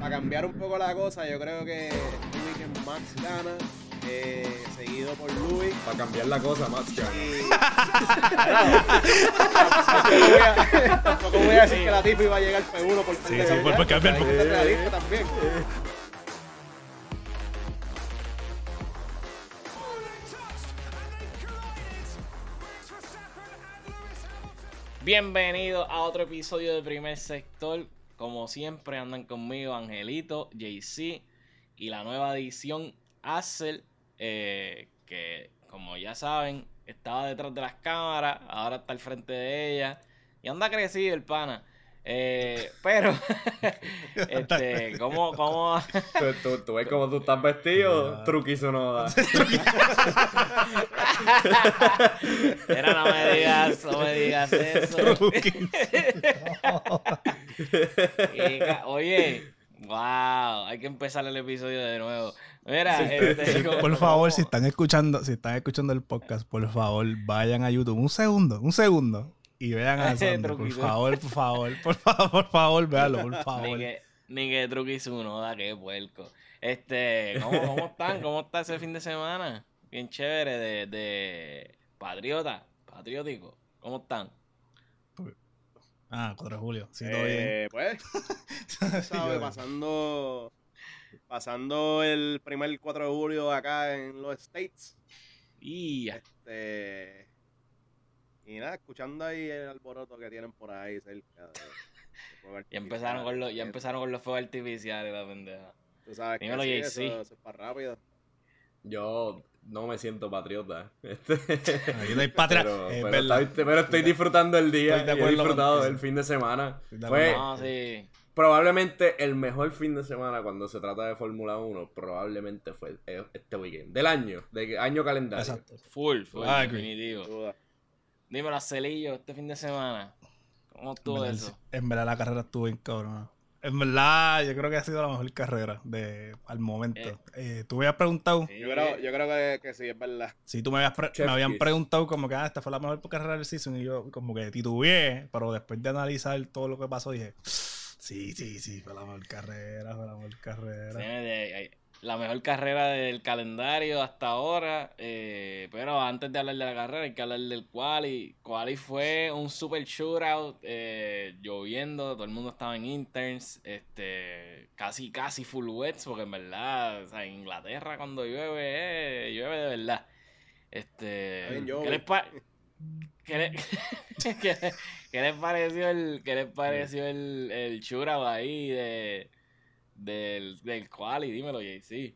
para cambiar un poco la cosa, yo creo que este weekend Max gana, eh, seguido por Louis. Para cambiar la cosa, Max gana. Y... tampoco, voy a, tampoco voy a decir que la tifa iba a llegar P1 por Sí, sí, por- por cambiar, por- que realista también. Bienvenidos a otro episodio de Primer Sector. Como siempre andan conmigo Angelito, JC y la nueva edición Axel, eh, que como ya saben estaba detrás de las cámaras, ahora está al frente de ella y anda crecido el pana. Eh, pero, este, ¿cómo, cómo, ¿Tú, tú, tú ves cómo tú estás vestido, truquizo no da. Era, no me digas, no me digas eso. Y Oye, wow, hay que empezar el episodio de nuevo. Mira, este, Por favor, si están escuchando, si están escuchando el podcast, por favor, vayan a YouTube. Un segundo, un segundo. Y vean a Sandro, por favor, por favor, por favor, por favor, véanlo, por Ni favor. que, ni que truquis uno, da que puerco. Este, ¿cómo, cómo están? ¿Cómo está ese fin de semana? Bien chévere de, de patriota, patriótico. ¿Cómo están? Ah, 4 de julio. Sí, todo bien. Eh, pues, ¿sabes? Pasando, pasando el primer 4 de julio acá en los States. Y Este, y nada, escuchando ahí el alboroto que tienen por ahí cerca. de- de fuegos ya empezaron con los, ya empezaron con los fuegos artificiales, la pendeja. Tú sabes que Dímelo, sí, JC. eso, eso es para rápido. Yo no me siento patriota. Este, no hay patria. pero, es pero verdad. estoy, pero estoy disfrutando el día. Estoy de he disfrutado el fin de semana. De Fue. No, sí. probablemente el mejor fin de semana cuando se trata de Fórmula 1. Probablemente fue eh, este weekend. Del año. De año calendario. Exacto. Full, full, agree. definitivo. Dímelo, Celillo, este fin de semana. ¿Cómo En estuvo verdad, eso? En verdad, la carrera estuvo bien cabrona. En verdad, yo creo que ha sido la mejor carrera de al momento. Eh, tú me habías preguntado, Sí. Yo creo, yo creo que, que sí, es verdad. si tú me, habías pre- me habían preguntado como que ah, esta fue la mejor carrera del season y yo como que titubeé, pero después de analizar todo lo que pasó dije, sí, sí, sí, fue la mejor carrera, fue la mejor carrera. Sí, la mejor carrera del calendario hasta ahora. eh, pero antes de hablar de la carrera, hay que hablar del quali. Quali fue un super shootout. eh, lloviendo, todo el mundo estaba en interns. Este, casi, casi full wets, porque en verdad, o sea, en Inglaterra cuando llueve, eh, llueve de verdad. Este, ¿qué, les qué- qué les pareció el, qué les pareció el, el shootout ahí de del, del quali, dímelo, JC.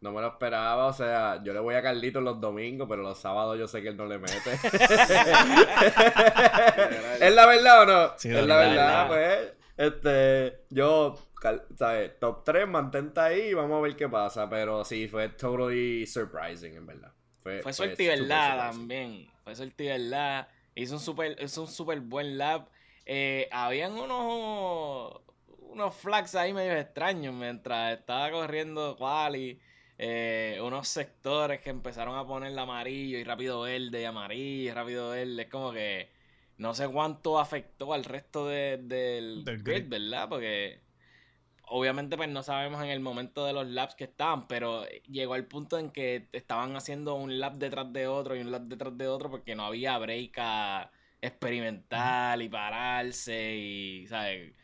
No me lo esperaba, o sea, yo le voy a Carlitos los domingos, pero los sábados yo sé que él no le mete. ¿Es la verdad o no? Sí, es la verdad. verdad, pues. Este, yo, ¿sabes? Top 3, mantente ahí y vamos a ver qué pasa. Pero sí, fue totally surprising, en verdad. Fue, Fue fue suerte y verdad surprising. también. Fue suerte y verdad. Hizo un super, hizo un super buen lap. Eh, habían unos unos flags ahí medio extraños mientras estaba corriendo quali. Eh, unos sectores que empezaron a poner amarillo y rápido verde y amarillo y rápido verde. Es como que no sé cuánto afectó al resto de- del, Del grid, grid. ¿verdad? Porque obviamente pues no sabemos en el momento de los laps que estaban, pero llegó al punto en que estaban haciendo un lap detrás de otro y un lap detrás de otro porque no había break a experimentar y pararse y, ¿sabes?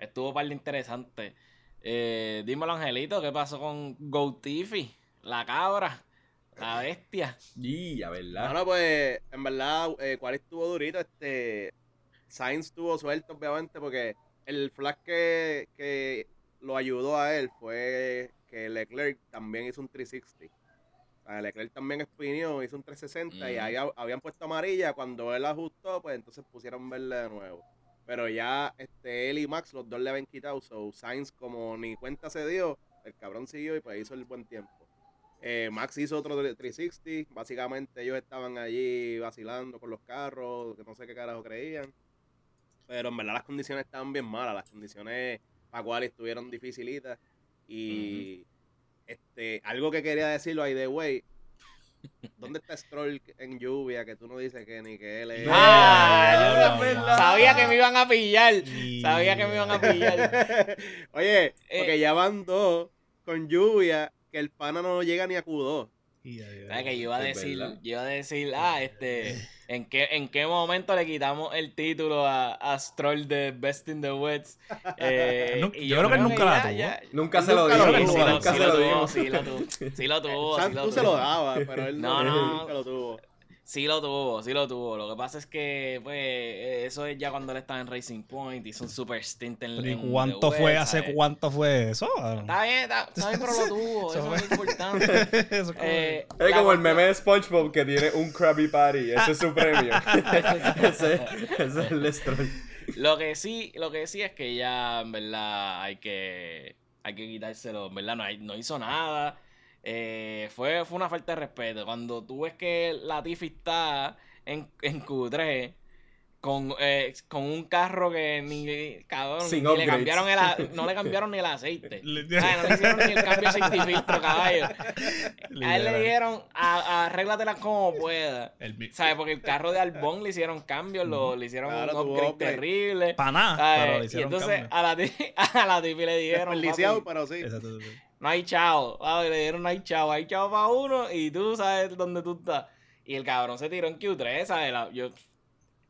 Estuvo par de interesante. Eh, dímelo, Angelito, ¿qué pasó con Gotifi? La cabra, la bestia. Y, a verdad. No, no, pues, en verdad, eh, cuál estuvo durito, este, Sainz estuvo suelto, obviamente, porque el flag que, que lo ayudó a él fue que Leclerc también hizo un 360. O sea, Leclerc también espineó, hizo un 360 y Ujú. ahí ha- habían puesto amarilla. Cuando él ajustó, pues entonces pusieron verde de nuevo. Pero ya este, él y Max, los dos le habían quitado. So, Sainz, como ni cuenta se dio, el cabrón siguió y pues hizo el buen tiempo. Eh, Max hizo otro 360. Básicamente ellos estaban allí vacilando con los carros, que no sé qué carajo creían. Pero en verdad las condiciones estaban bien malas. Las condiciones para cual estuvieron dificilitas. Y este, algo que quería decirlo ahí de way. ¿Dónde está Stroll en lluvia? Que tú no dices que ni que él es. Ah, no, sabía- no. sabía que me iban a pillar. Sabía que me iban a pillar. Oye, Eh. porque ya van dos con lluvia que el pana no llega ni a Q2. Y ahí- ¿Sabes que yo iba a decir, yo iba a decir, ah, este, ¿en qué, en qué momento le quitamos el título a, a Stroll de Best in the Woods? Eh, Nu- y yo creo que él nunca la tuvo. ya- Nunca se lo Nunca digo, lo Sí, tuvo, sí, lo, nunca sí se lo digo. sí lo tuvo, sí lo tuvo, sí lo Santos tuvo. se lo daba, pero él No, no, no. nunca lo tuvo. Sí lo tuvo, sí lo tuvo. Lo que pasa es que, pues, eh, eso es ya cuando él estaba en Racing Point, hizo un super stint en, ¿y cuánto fue? ¿Hace ¿sabes? cuánto fue eso? Está bien, está, está bien, pero lo tuvo, eso Eso es fue- importante. Eso es como- Eh, Es como el meme de SpongeBob que tiene un Krabby Patty. Ese es su premio. ese, ese es el Stroll. Lo que sí, lo que sí es que ya, en verdad, hay que, hay que quitárselo, en verdad, no, hay- no hizo nada. Eh, fue, fue una falta de respeto. Cuando tú ves que Latifi está en, en Q3 con, eh, con un carro que ni, cabrón, Sin ni le cambiaron el, no le cambiaron ni el aceite. Ay, no le hicieron ni el cambio sin filtro, caballo. A él le dijeron, a, arréglatela como pueda. ¿Sabes? Porque el carro de Albón le hicieron cambios, lo, le hicieron Claro, un upgrade terrible. Pa' nada, pero le y hicieron entonces cambio. a la, tipi, a la tipi le dijeron, "Papi, pero sí. Exacto, exacto. No hay chavo. Papi, le dieron no hay chavo. Hay chavo para uno y tú sabes dónde tú estás. Y el cabrón se tiró en Q3, ¿sabes? La- yo,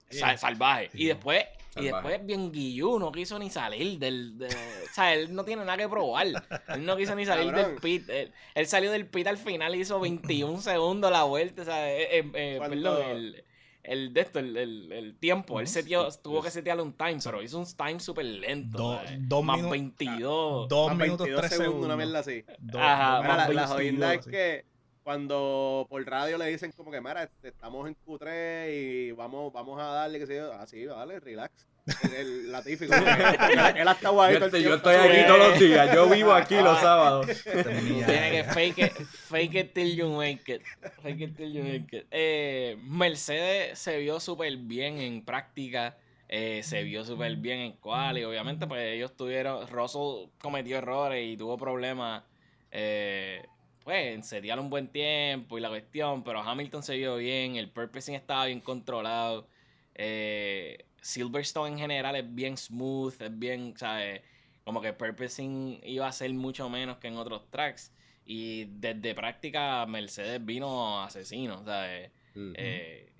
Sí. salvaje. Sí. Y después, y después bien guillú, no quiso ni salir del... De, o sea, él no tiene nada que probar. Él no quiso ni salir del pit. Él, él salió del pit al final y hizo 21 segundos la vuelta. O sea, eh, eh, eh, ¿Cuánto? perdón, el, el de esto, el, el, el tiempo. Él Ujú. setió, tuvo que setearle un time, pero hizo un time súper lento. Dos Más minu- 22. Dos Más minutos, 22 tres segundos, una mierda así. Dos- Ajá, Mira, la, más la 22, jodienda es sí. que cuando por radio le dicen como que, mira, este, estamos en Q3 y vamos, vamos a darle, que sé yo, así, dale, relax. El, el Latifi, como que, él, ha estado ahí Yo, todo el estoy- yo tiempo. estoy aquí todos los días. Yo vivo aquí los Ah. sábados. Tenía- Tiene que fake it, fake it till you make it. Fake it till you make it. Eh, Mercedes se vio súper bien en práctica. eh, se vio súper bien en quali. Obviamente, pues ellos tuvieron. Russell cometió errores y tuvo problemas. eh, pues en setear un buen tiempo y la cuestión. Pero Hamilton se vio bien. El purposing estaba bien controlado. eh, Silverstone en general es bien smooth. Es bien, ¿sabes? Como que purposing iba a ser mucho menos que en otros tracks. Y desde práctica Mercedes vino asesino, ¿sabes? Eh,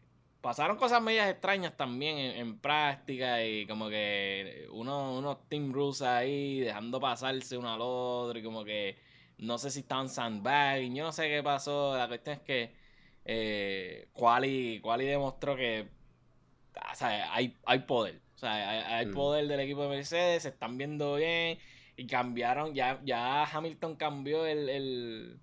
pasaron cosas medias extrañas también en, en práctica y como que uno, unos team rules ahí dejando pasarse uno al otro y como que no sé si estaban sandbagging, yo no sé qué pasó. La cuestión es que eh, Quali, Quali demostró que o sea, hay, hay poder. O sea, hay, hay Mm. poder del equipo de Mercedes, se están viendo bien y cambiaron, ya, ya Hamilton cambió el, el,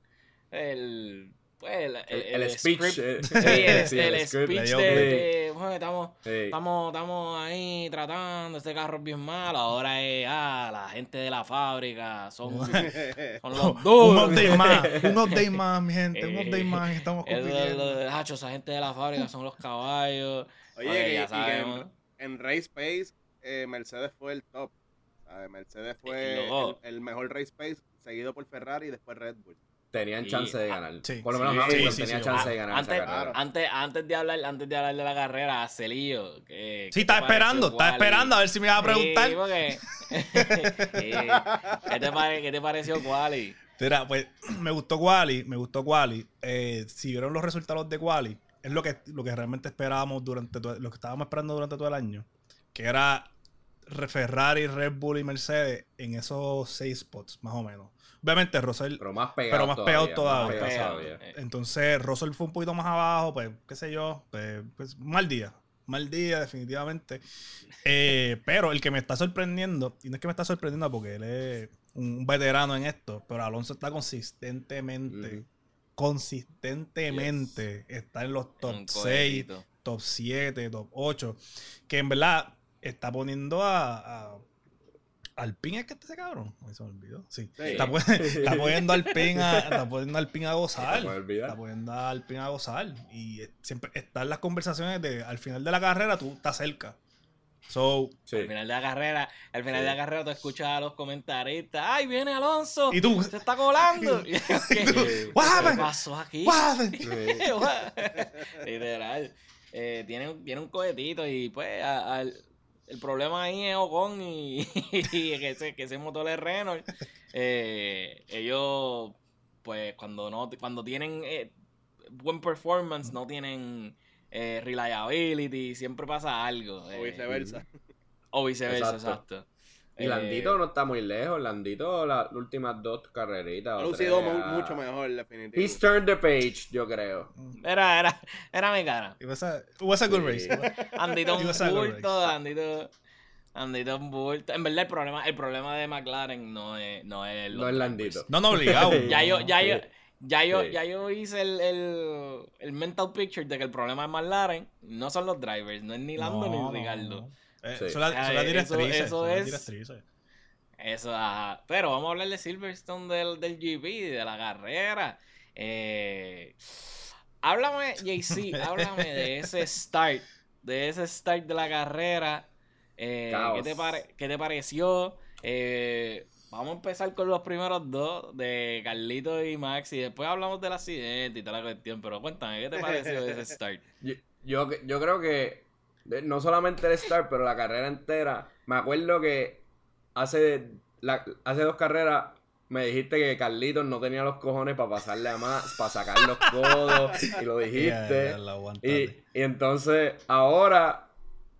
el, pues, el, El, el speech. script. eh, Sí, el, sí, el script. speech de, bueno, estamos, Sí. estamos, estamos ahí tratando, este carro es bien malo, ahora es, ah, la gente de la fábrica son, son los un duros. update más, un update más, mi gente, un Eh, update más. Estamos compitiendo. de Hacho, esa gente de la fábrica son los caballos. Oye, ya y que sabemos. en, en Race Pace, eh, Mercedes fue el top. ¿sabes? Mercedes fue el, el mejor Race Pace, seguido por Ferrari y después Red Bull. Tenían Y- chance de ganar. sí, Por lo menos sí, Hamilton sí, tenía sí, chance de ganar antes, esa carrera. antes, antes de hablar, antes de hablar de la carrera, Celillo. Que, Sí, ¿qué te está esperando, está esperando a ver si me va a preguntar. Sí, porque- Sí. ¿Qué, te pare- ¿Qué te pareció Quali? Mira, pues me gustó Quali, me gustó Quali. Eh, si vieron los resultados de Quali, es lo que, lo que realmente esperábamos durante todo- lo que estábamos esperando durante todo el año. Que era Ferrari, Red Bull y Mercedes en esos seis spots, más o menos. Obviamente, Russell. Pero más pegado Pero más pegado todavía. Más. Entonces, Russell fue un poquito más abajo, pues, qué sé yo, pues, pues, mal día. Mal día, definitivamente. Eh, pero el que me está sorprendiendo, y no es que me está sorprendiendo porque él es un veterano en esto, pero Alonso está consistentemente. Consistentemente está en los top Un 6, cohetito. top 7, top 8, que en verdad está poniendo a... a Alpine es que este ese cabrón. Ay, se me olvidó. Sí. Sí. Está, pon- está poniendo a Alpine a, está poniendo a Alpine a gozar. Se. Está poniendo a Alpine a gozar. Y siempre están las conversaciones de al final de la carrera tú estás cerca. So, Sí. Al final de la carrera, al final Sí. de la carrera tú escuchas a los comentaristas, ¡ay, viene Alonso! y tú, ¡Se está colando! Y ¿Qué, pasó aquí? Literal. Eh, tiene, un- tiene un cohetito y pues a- al- el problema ahí es Ocon y, y que, ese, que ese motor es Renault. Eh, ellos, pues, cuando no cuando tienen eh, buen performance, no tienen eh, reliability, siempre pasa algo. O eh, viceversa. o viceversa, Exacto. exacto. Y Eh, Landito no está muy lejos. Landito, las últimas dos carreritas. Ha lucido mucho mejor, definitivo. He's turned the page, yo creo. Era, era, era mi cara. It was a, it was a good Sí. race. Andito un bulto. Andito. Andito un bulto. En verdad, el problema, el problema de McLaren no es, no es No es. Landito. No, no, obligado. Ya yo, ya yo. Ya yo, Sí. ya yo hice el, el, el mental picture de que el problema de McLaren no son los drivers, no es ni Lando No, ni no, Ricardo. no. Eh, Sí. Son las Ay, eso- directrices. eso es- directrices. Eso, ajá. Pero vamos a hablar de Silverstone del, del GP, de la carrera. Eh, háblame, JC, háblame de ese start, de ese start de la carrera. Eh. ¿qué, te pare- qué te pareció? Eh, vamos a empezar con los primeros dos, de Carlito y Max, y después hablamos del accidente y toda la cuestión. Pero cuéntame, ¿qué te pareció de ese start? Yo, yo, yo creo que eh, no solamente el start, pero la carrera entera. Me acuerdo que hace, la- hace dos carreras me dijiste que Carlitos no tenía los cojones para pasarle a más, para sacar los codos, y lo dijiste. Y entonces, ahora,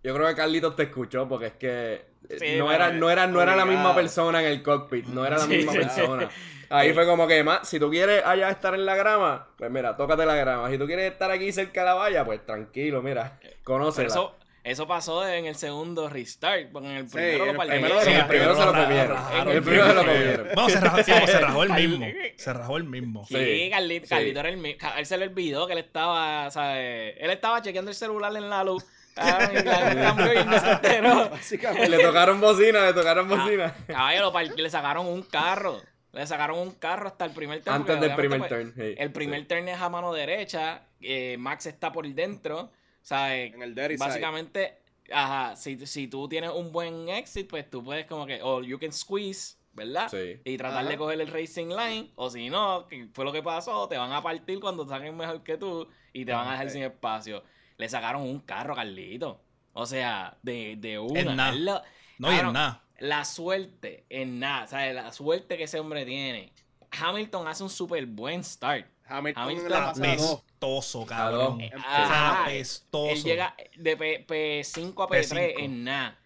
yo creo que Carlitos te escuchó porque es que eh, Sí, no, era, no, era, no era la misma persona en el cockpit, no era la Sí, misma sí, persona. Ahí fue como que, más, si tú quieres allá estar en la grama, pues mira, tócate la grama. Si tú quieres estar aquí cerca de la valla, pues tranquilo, mira, conócela. eso, eso pasó en el segundo restart, porque en el primero en lo primero Sí, el primero se lo comieron. El primero se lo comieron. Bueno, se rajó, sí, pues, se rajó el mismo. Se rajó el mismo. Sí, Sí, Carlito, sí. Carlito era el mismo. Él se le olvidó que él estaba, ¿sabes? Él estaba chequeando el celular en la luz. Ah. Básicamente. Le tocaron bocina, le tocaron Ah, bocina. Caballo, le sacaron un carro. Le sacaron un carro hasta el primer turn. Antes del primer turn. pues, sí, El primer sí. turn es a mano derecha. eh, Max está por dentro. ¿Sabes? En el dirty side. Básicamente, ajá, si, si tú tienes un buen exit, pues tú puedes como que, o you can squeeze, ¿verdad? Sí. Y tratar de coger el racing line, o si no, que fue lo que pasó, te van a partir cuando saquen mejor que tú y te van a dejar sin espacio. Le sacaron un carro a Carlito. O sea, de, de una. En nada. Él lo- No, y en nada. La suerte en nada, ¿sabes? La suerte que ese hombre tiene. Hamilton hace un súper buen start. Hamilton, Hamilton la. Apestoso, A cabrón. Apestoso. Él llega de P- P5 a P3 P5. en nada.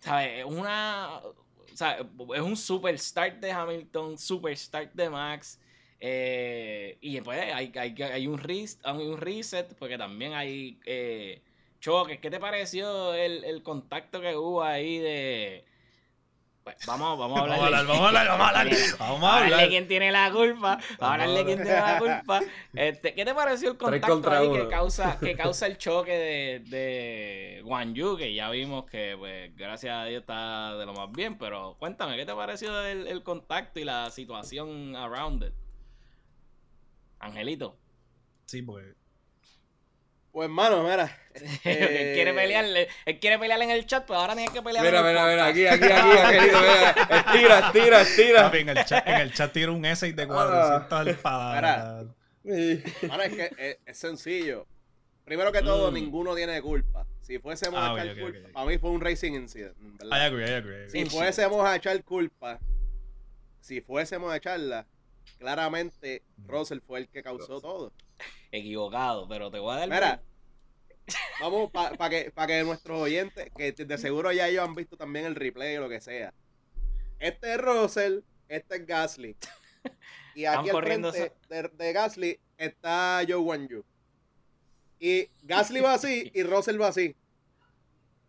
¿Sabes? Es una. O sea, es un super start de Hamilton, super start de Max. Eh, y después hay, hay, hay, un res- hay un reset, porque también hay eh, choques. ¿Qué te pareció el, el contacto que hubo ahí de. Pues, vamos, vamos a hablar. Vamos a hablar, vamos a hablar, vamos a hablar. Vamos a hablarle hablar. quién tiene la culpa. Vamos a hablarle quién tiene la culpa. Este, ¿Qué te pareció el contacto contra ahí uno. que causa, que causa el choque de, de Guan Yu? Que ya vimos que, pues, gracias a Dios está de lo más bien. Pero cuéntame, ¿qué te pareció el, el contacto y la situación around it? Angelito. Sí, pues. Pues, hermano, mira. él eh, quiere pelear, él quiere pelear en el chat, pero ahora tiene que pelear Mira, en el mira, mira, aquí, aquí, aquí, Angelito, mira. Estira, estira, estira. Papi, en el chat, en el chat tiro un essay de 400 palabras. Mano, es que es, es sencillo. Primero que todo, Mm. ninguno tiene culpa. Si fuésemos Ah, a ok, echar ok, culpa, ok. para mí fue un racing incident. ¿verdad? I agree, I agree. Si fuésemos a echar culpa, si fuésemos a echarla, claramente Russell fue el que causó todo. Equivocado, pero te voy a dar. Mira, vamos para que, pa que nuestros oyentes, que de seguro ya ellos han visto también el replay o lo que sea. Este es Russell, este es Gasly. Y aquí al frente de, de Gasly está Joe Wanyu. Y Gasly va así y Russell va así.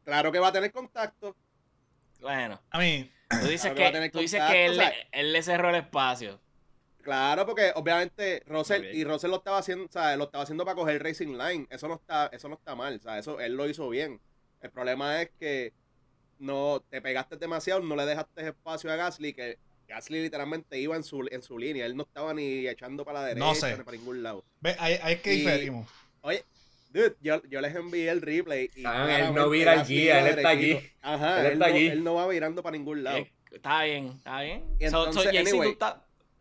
Claro que va a tener contacto. Bueno, A mí, tú dices Claro que que, tú dices que él, o sea- le- él le cerró el espacio. Claro, porque obviamente Russell y Russell lo estaba haciendo, o sea, lo estaba haciendo para coger Racing Line. Eso no está, eso no está mal, o sea, eso él lo hizo bien. El problema es que no te pegaste demasiado, no le dejaste espacio a Gasly, que Gasly literalmente iba en su, en su línea, él no estaba ni echando para la derecha No sé. ni para ningún lado. ve, ahí, ahí es que Y- diferimos. Oye, dude, yo, yo les envié el replay y Ah, él no vira el Gasly guía, iba él está aquí. Ajá, Él él, está no, aquí. él no va virando para ningún lado. Eh, Está bien, está bien. Y So- so, entonces, Jaycee, anyway.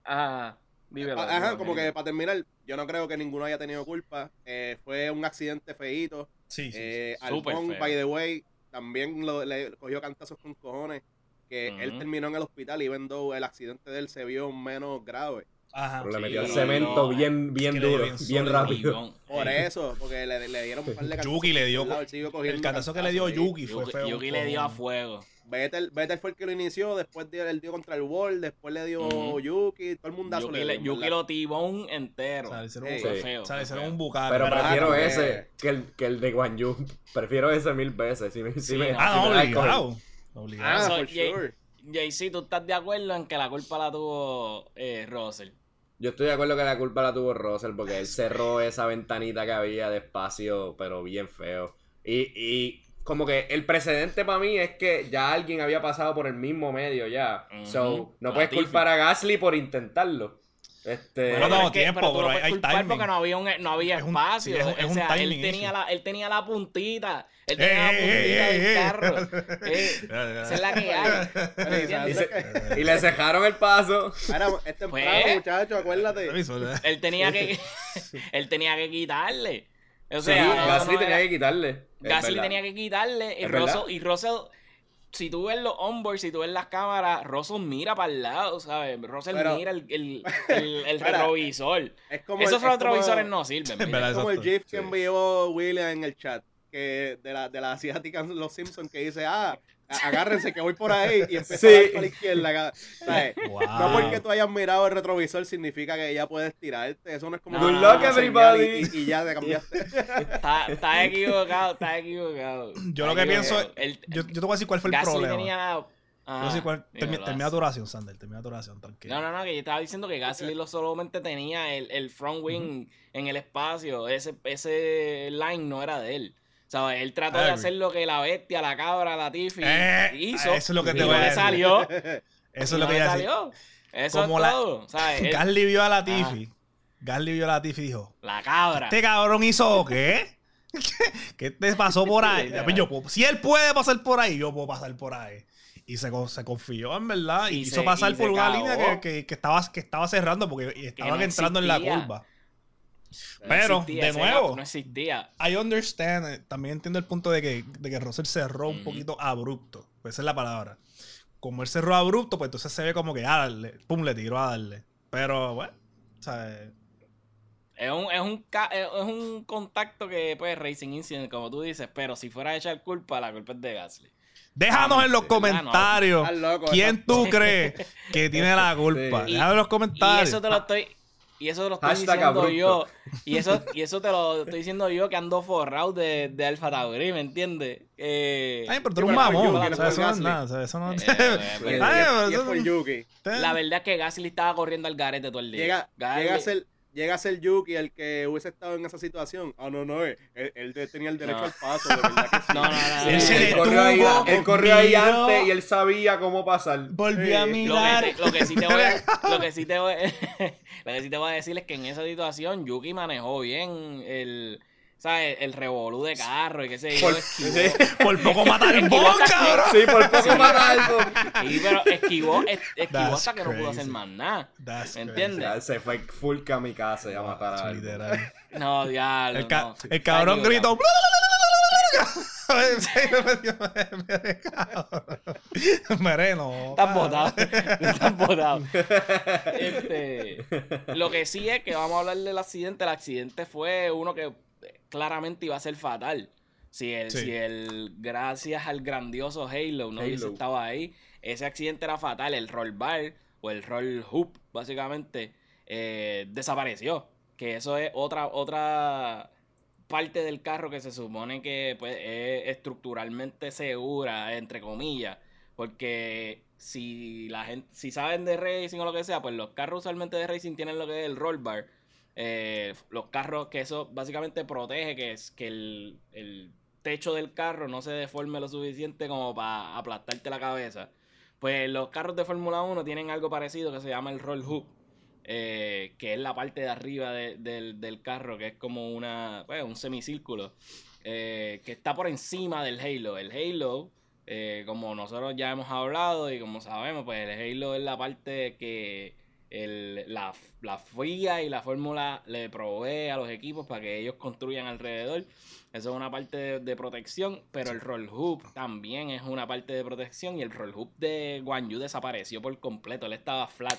Ajá, dímelo, Ajá, dímelo, como que para terminar, yo no creo que ninguno haya tenido culpa. Eh, fue un accidente feíto. Sí, sí. Eh, Súper Albon, feo. by the way, también lo, le cogió cantazos con cojones. Que él terminó en el hospital y vendo el accidente de él se vio menos grave. Ajá. Pero le Sí, metió el cemento no. bien, bien duro, bien rápido. Por eso, porque le, le dieron un par de Yuki le dio- por El cantazo que le dio. Yuki fue Yuki, feo. Yuki le dio a fuego. Vettel, Vettel fue el que lo inició, después dio, él dio contra el Wall, después le dio Ujú. Yuki, todo el mundazo Yuki, le le- dio, Yuki lo tibón entero. O sea, le hicieron, Sí. un, Fue Sí. feo. o sea, le fue hicieron feo. un bucaque. Pero Pero, prefiero ese que el, que el de Guan Yu. Prefiero ese mil veces. Si me, si Sí, me- no. Ah, si obligado. Obligado. Ah, So, for Jay- sure. JC, ¿tú estás de acuerdo en que la culpa la tuvo eh, Russell? Yo estoy de acuerdo que la culpa la tuvo Russell porque él cerró esa ventanita que había de espacio, pero bien feo. Y, y como que el precedente para mí es que ya alguien había pasado por el mismo medio ya. So, no puedes culpar a Gasly por intentarlo. Este, Bueno, pero no, es que- tiempo, pero tú pero lo hay- timing. porque no había, un, no había Es un- espacio. sí, es un- es o un sea, él timing tenía, la, él tenía la puntita. Él Ey, tenía la puntita ey, del ey. carro. Eh, esa es la que hay. ¿y se- le cejaron el paso. Era, es temprano, Pues- muchachos, acuérdate. Él tenía que, él tenía que quitarle. O Sí, sea, no, Gasly no tenía que quitarle. Gasly tenía que quitarle. Y Russell, y Russell, si tú ves los onboard, si tú ves las cámaras, Russell mira para el lado, ¿sabes? Russell Pero- mira el, el, el, el Mira, retrovisor. Es como Esos el, es retrovisores como- no sirven. Mira. Es como el. GIF que Sí. envió William en el chat que de la, de la asiática Los Simpsons que dice, ah, agárrense que voy por ahí y empieza Sí. a dar por la izquierda. ¿sabes? Wow. No porque tú hayas mirado el retrovisor significa que ya puedes tirarte. Eso no es como señal everybody. Y, y ya te cambiaste. Está, está equivocado, está equivocado. Yo lo que pienso. El- Yo, yo te voy a decir cuál fue el Gasly problema. tenía... Yo cuál- termi- termina tu oración, Sander. Termina tu oración, tranquilo. No, no, no, que yo estaba diciendo que Gasly lo solamente tenía el, el front wing en el espacio. Ese, ese line no era de él. ¿Sabes? Él trató de hacer lo que la bestia, la cabra, la Tiffy Eh, hizo. eso es lo que te voy a decir. salió. Eso es lo no que le iba a decir. salió. Eso Como es la- todo. ¿sabes? Él- Gasly vio a la Tiffy. Gasly vio a la Tiffy y dijo: la cabra. ¿Este cabrón hizo qué? ¿Qué te pasó por ahí? Pues yo puedo- si él puede pasar por ahí, yo puedo pasar por ahí. Y se, se confió, en verdad. Y, Y quiso se- pasar y por una cagó. línea que, que- que estaba, que estaba cerrando porque estaban no entrando en la curva. No Pero, existía, de nuevo. No existía. I understand, eh, también entiendo el punto de que, de que Russell cerró un poquito abrupto. Pues esa es la palabra. Como él cerró abrupto, pues entonces se ve como que, ah, darle, pum, le tiró a darle. Pero, bueno, o sea, eh, Es un, es, un, es un contacto que, pues, Racing Incident, como tú dices, pero si fuera a echar culpa, la culpa es de Gasly. déjanos Ah, en los sí, comentarios loco, quién tú crees que tiene la culpa. Sí. Déjanos en los Y comentarios. eso te lo estoy. Y eso te lo estoy Hashtag diciendo abrupto. yo. Y eso, y eso te lo estoy diciendo yo que ando forrado de, de Alfa Tauri, ¿me entiendes? Eh, Ay, pero tú eres un mamón. O no sea, eso no es nada. o sea, eso no Eh, Ay, eh, Y es- pero y es eso- por Yuki. la verdad es que Gasly estaba corriendo al garete todo el día. Llega, Gasly- llega, a ser, llega a ser Yuki el que hubiese estado en esa situación. Ah, no, no, él, él tenía el derecho No. al paso, de verdad que sí. No, no, no. Él se él detuvo, corrió ahí, él corrió ahí antes y él sabía cómo pasar. Volví a Eh, Lo mirar. que, lo que sí te voy a, lo que sí te voy, lo que sí te voy a decir es que en esa situación Yuki manejó bien el, ¿sabes? el revolú de carro y qué sé yo. Por- esquivó. Por poco matar el bon, cabrón. Sí, por poco Sí. para algo. Sí, pero esquivó, es- esquivó hasta que no pudo hacer más nada. ¿Me entiendes? Se fue full kamikaze a matar a algo. Literal. No, diablo. El, ca- no. el cabrón Está gritó. Mereno. Estás botado. Estás botado. Este, lo que sí es que vamos a hablar del accidente. El accidente fue uno que claramente iba a ser fatal. Si el, Sí. si el gracias al grandioso Halo no hubiese Halo. estado ahí, ese accidente era fatal. El roll bar o el roll hoop, básicamente, eh, desapareció. Que eso es otra, otra parte del carro que se supone que pues, es estructuralmente segura, entre comillas. Porque si la gente, si saben de racing o lo que sea, pues los carros usualmente de racing tienen lo que es el roll bar. Eh, los carros que eso básicamente protege que es que el, techo del carro no se deforme lo suficiente como para aplastarte la cabeza. Pues los carros de Fórmula 1 tienen algo parecido que se llama el roll hoop. eh, que es la parte de arriba de- del, del carro, que es como una, pues, un semicírculo, eh, que está por encima del Halo. El Halo, eh, como nosotros ya hemos hablado y como sabemos, pues el Halo es la parte que el, la, la FIA y la fórmula le provee a los equipos para que ellos construyan alrededor. Eso es una parte de, de protección, pero el roll hoop también es una parte de protección y el roll hoop de Guan Yu desapareció por completo. Él estaba flat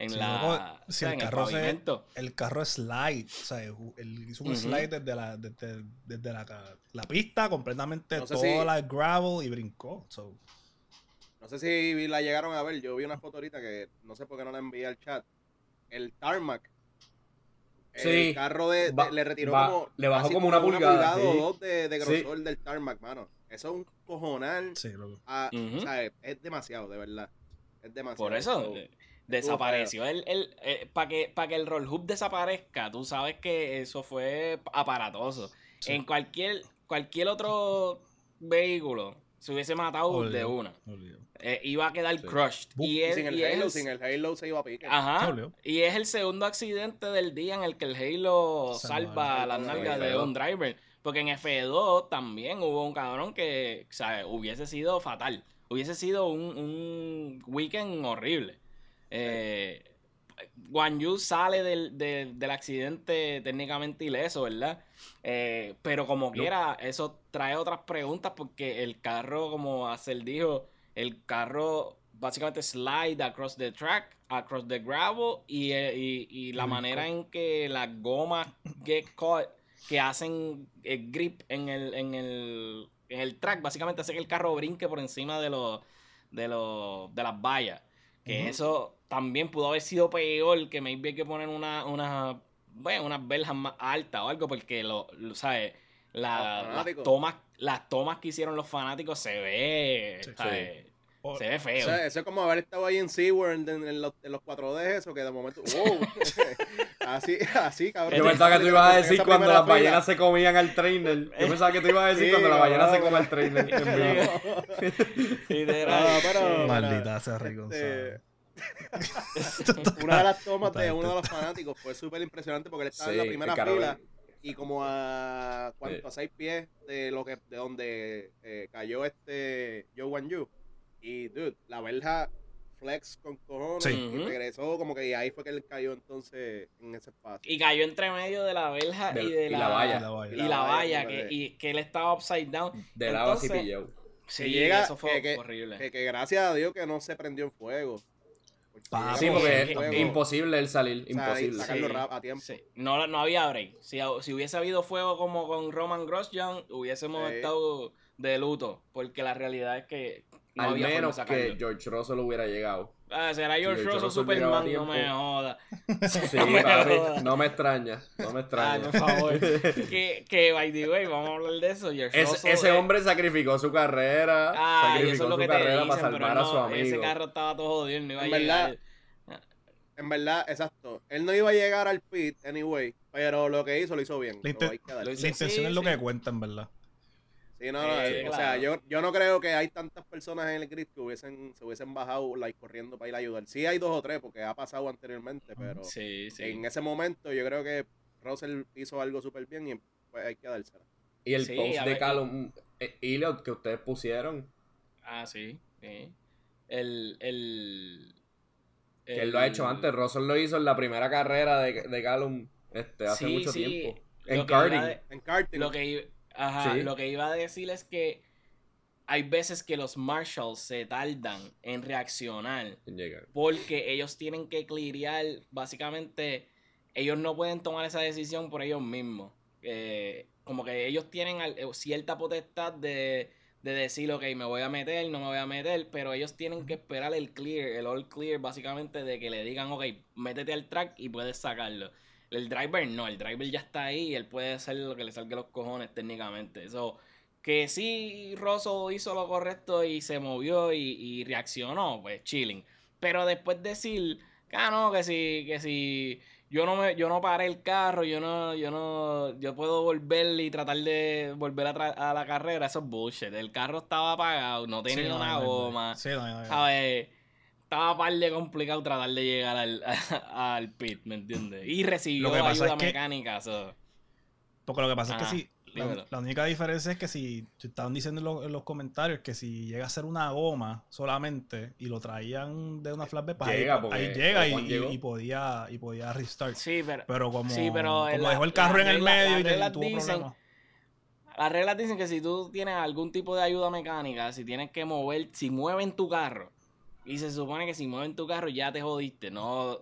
en, la, o si sea, el en el carro se- pavimento. El carro es slide, o sea, él hizo un slide desde la, desde, desde la, la pista, completamente No sé toda si- la gravel y brincó. so. No sé si la llegaron a ver. Yo vi una foto ahorita que no sé por qué no la envié al chat. El tarmac. Sí. El carro de, de- Va- le retiró va- como. le bajó como una pulgada, o sí. dos de, de Sí. grosor del tarmac, mano. Eso es un cojonal. Sí, loco. a- Ujú. o sea, es, es demasiado, de verdad. Es demasiado. Por eso So, eh, desapareció el, el para que para que el roll hoop desaparezca, tú sabes que eso fue aparatoso. Sí. En cualquier cualquier otro vehículo se hubiese matado de una. Eh, iba a quedar Sí. crushed. Y y es, sin el y Halo, el- sin el Halo se iba a pique. Ajá. Y es el segundo accidente del día en el que el Halo Salva, las nalgas de F2. un driver. Porque en F2 también hubo un cabrón que, hubiese sido fatal. Hubiese sido un, un weekend horrible. Eh, Guan Yu sale del, del- del accidente técnicamente ileso, ¿verdad? Eh, pero como quiera, eso trae otras preguntas porque el carro, como Acel dijo, el carro básicamente slide across the track, across the gravel y, eh, y- y la manera en que las gomas get caught, que hacen el grip en el, en el, en el track, básicamente hace que el carro brinque por encima de los de los de las vallas. Que eso también pudo haber sido peor, que maybe hay que poner una, una bueno, unas verjas más altas o algo, porque lo, lo- ¿sabes? La- las tomas, las tomas que hicieron los fanáticos se ve, Sí. ¿sabes? O- Se ve feo. Eso, eso es como haber estado ahí en SeaWorld en, en los, en los 4D, eso que de momento. ¡Wow! así, así, cabrón. Yo pensaba que tú ibas a decir cuando las ballenas se comían al trainer. Yo pensaba que tú ibas a decir Sí, cuando la ballena se cabrón. come al trainer. Literal. No, pero- Maldita sea Rick Este. Una de las tomas de uno de los fanáticos fue súper impresionante porque él estaba en Sí, la primera fila y como a ¿cuánto? Sí. a seis pies de lo que de donde eh, cayó este Joe Wan Yu y dude la verja flex con cojones Sí. y regresó como que y ahí fue que él cayó entonces en ese espacio Y cayó entre medio de la verja y de y la, la valla. Y la valla. Y la valla, como que, y que él estaba upside down. De lado así Entonces- pillado. Sí, que llega eso fue que, que- horrible. que- que gracias a Dios que no se prendió en fuego Porque Sí, porque imposible el salir. o sea, y Imposible. sacarlo Sí. rap- a tiempo Sí, no, no había break. Si, si hubiese habido fuego como con Roman Grosjean, hubiésemos Sí. estado de luto. Porque la realidad es que no Al había forma de menos sacarlo. que George Russell hubiera llegado. Ah, será George llegaba a Superman, no me joda. Sí, me papi. jodas. No me extraña. No me Ay, extraña. por favor. que, que, by the way, vamos a hablar de eso. George Es- ese es- hombre sacrificó su carrera. Ah, sacrificó eso es lo su que te carrera dicen, para salvar no, a su amigo. ese carro estaba todo jodido, no iba a En verdad, llegar. en verdad exacto él no iba a llegar al pit anyway pero lo que hizo lo hizo bien La inten-. Lo La intención Sí, es lo sí. que cuenta, en verdad. Sí, no, no, Eh, o claro. sea, yo, yo no creo que hay tantas personas en el grid que hubiesen, se hubiesen bajado like, corriendo para ir a ayudar. Sí hay dos o tres, porque ha pasado anteriormente, pero Sí, sí. en ese momento yo creo que Russell hizo algo súper bien y pues hay que dársela. Y el Sí, post de ver, Callum eh, Elliot que ustedes pusieron, Ah, sí. sí. El, el, que él lo ha hecho antes. Russell lo hizo en la primera carrera de, de Callum este, hace Sí, mucho sí. tiempo. En karting. de- En karting, Lo que, ajá, Sí. lo que iba a decir es que hay veces que los marshals se tardan en reaccionar llegar. porque ellos tienen que clirear, básicamente, ellos no pueden tomar esa decisión por ellos mismos. Eh, como que ellos tienen eh, cierta potestad de, de decir, ok, me voy a meter, no me voy a meter, pero ellos tienen que esperar el clear, el all clear, básicamente, de que le digan, ok, métete al track y puedes sacarlo. El driver no, el driver ya está ahí y él puede hacer lo que le salga los cojones técnicamente. Eso, que sí, Rosso hizo lo correcto y se movió y, y reaccionó, pues chilling. Pero después decir, ah, no, que si, que si yo no me, yo no paré el carro, yo no, yo no, yo puedo volver y tratar de volver a, tra- a la carrera, eso es bullshit. El carro estaba apagado, no tenía Sí, no, una no, goma. Sí, no. A ver, estaba par de complicado tratar de llegar al, al pit, ¿me entiendes? Y recibió Lo que pasa ayuda es que- mecánica, so. Porque lo que pasa Ajá. es que si La, única diferencia es que si si estaban diciendo en, los- en los comentarios que si llega a ser una goma solamente y lo traían de una flatbed, pues ahí- Llega, ahí, porque llega y, podía y podía restart. Sí, pero Pero como, Sí, pero como la- dejó el carro en el medio y te- tuvo dicen- problemas. las reglas dicen que si tú tienes algún tipo de ayuda mecánica, si tienes que mover, si mueven tu carro, y se supone que si mueven tu carro ya te jodiste, no,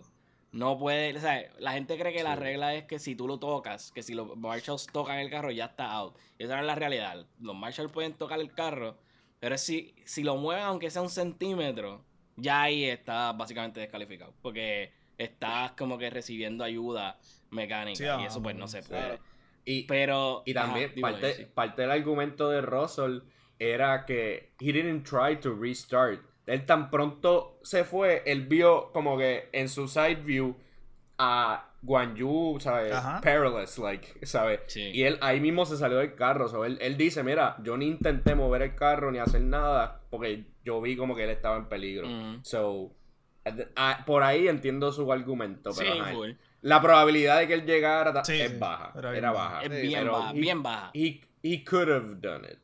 no puede, o sea, la gente cree que la regla es que si tú lo tocas, que si los marshals tocan el carro ya está out. Y esa no es la realidad. Los marshals pueden tocar el carro, pero si, si lo mueven aunque sea un centímetro, ya ahí está básicamente descalificado, porque estás como que recibiendo ayuda mecánica Sí, y eso pues no se puede. Claro. Y, Pero. y también ajá, parte, sí. parte del argumento de Russell era que he didn't try to restart. Él tan pronto se fue, él vio como que en su side view a Guan Yu, ¿sabes? Ajá. Perilous, like, ¿sabes? Sí. Y él ahí mismo se salió del carro. so, él, él dice, mira, yo ni intenté mover el carro ni hacer nada porque yo vi como que él estaba en peligro. So, ah, por ahí entiendo su argumento, Sí, pero ajá, full. la probabilidad de que él llegara Sí, es sí, baja. era baja. Es Sí, bien baja, he- bien baja. He, he could have done it.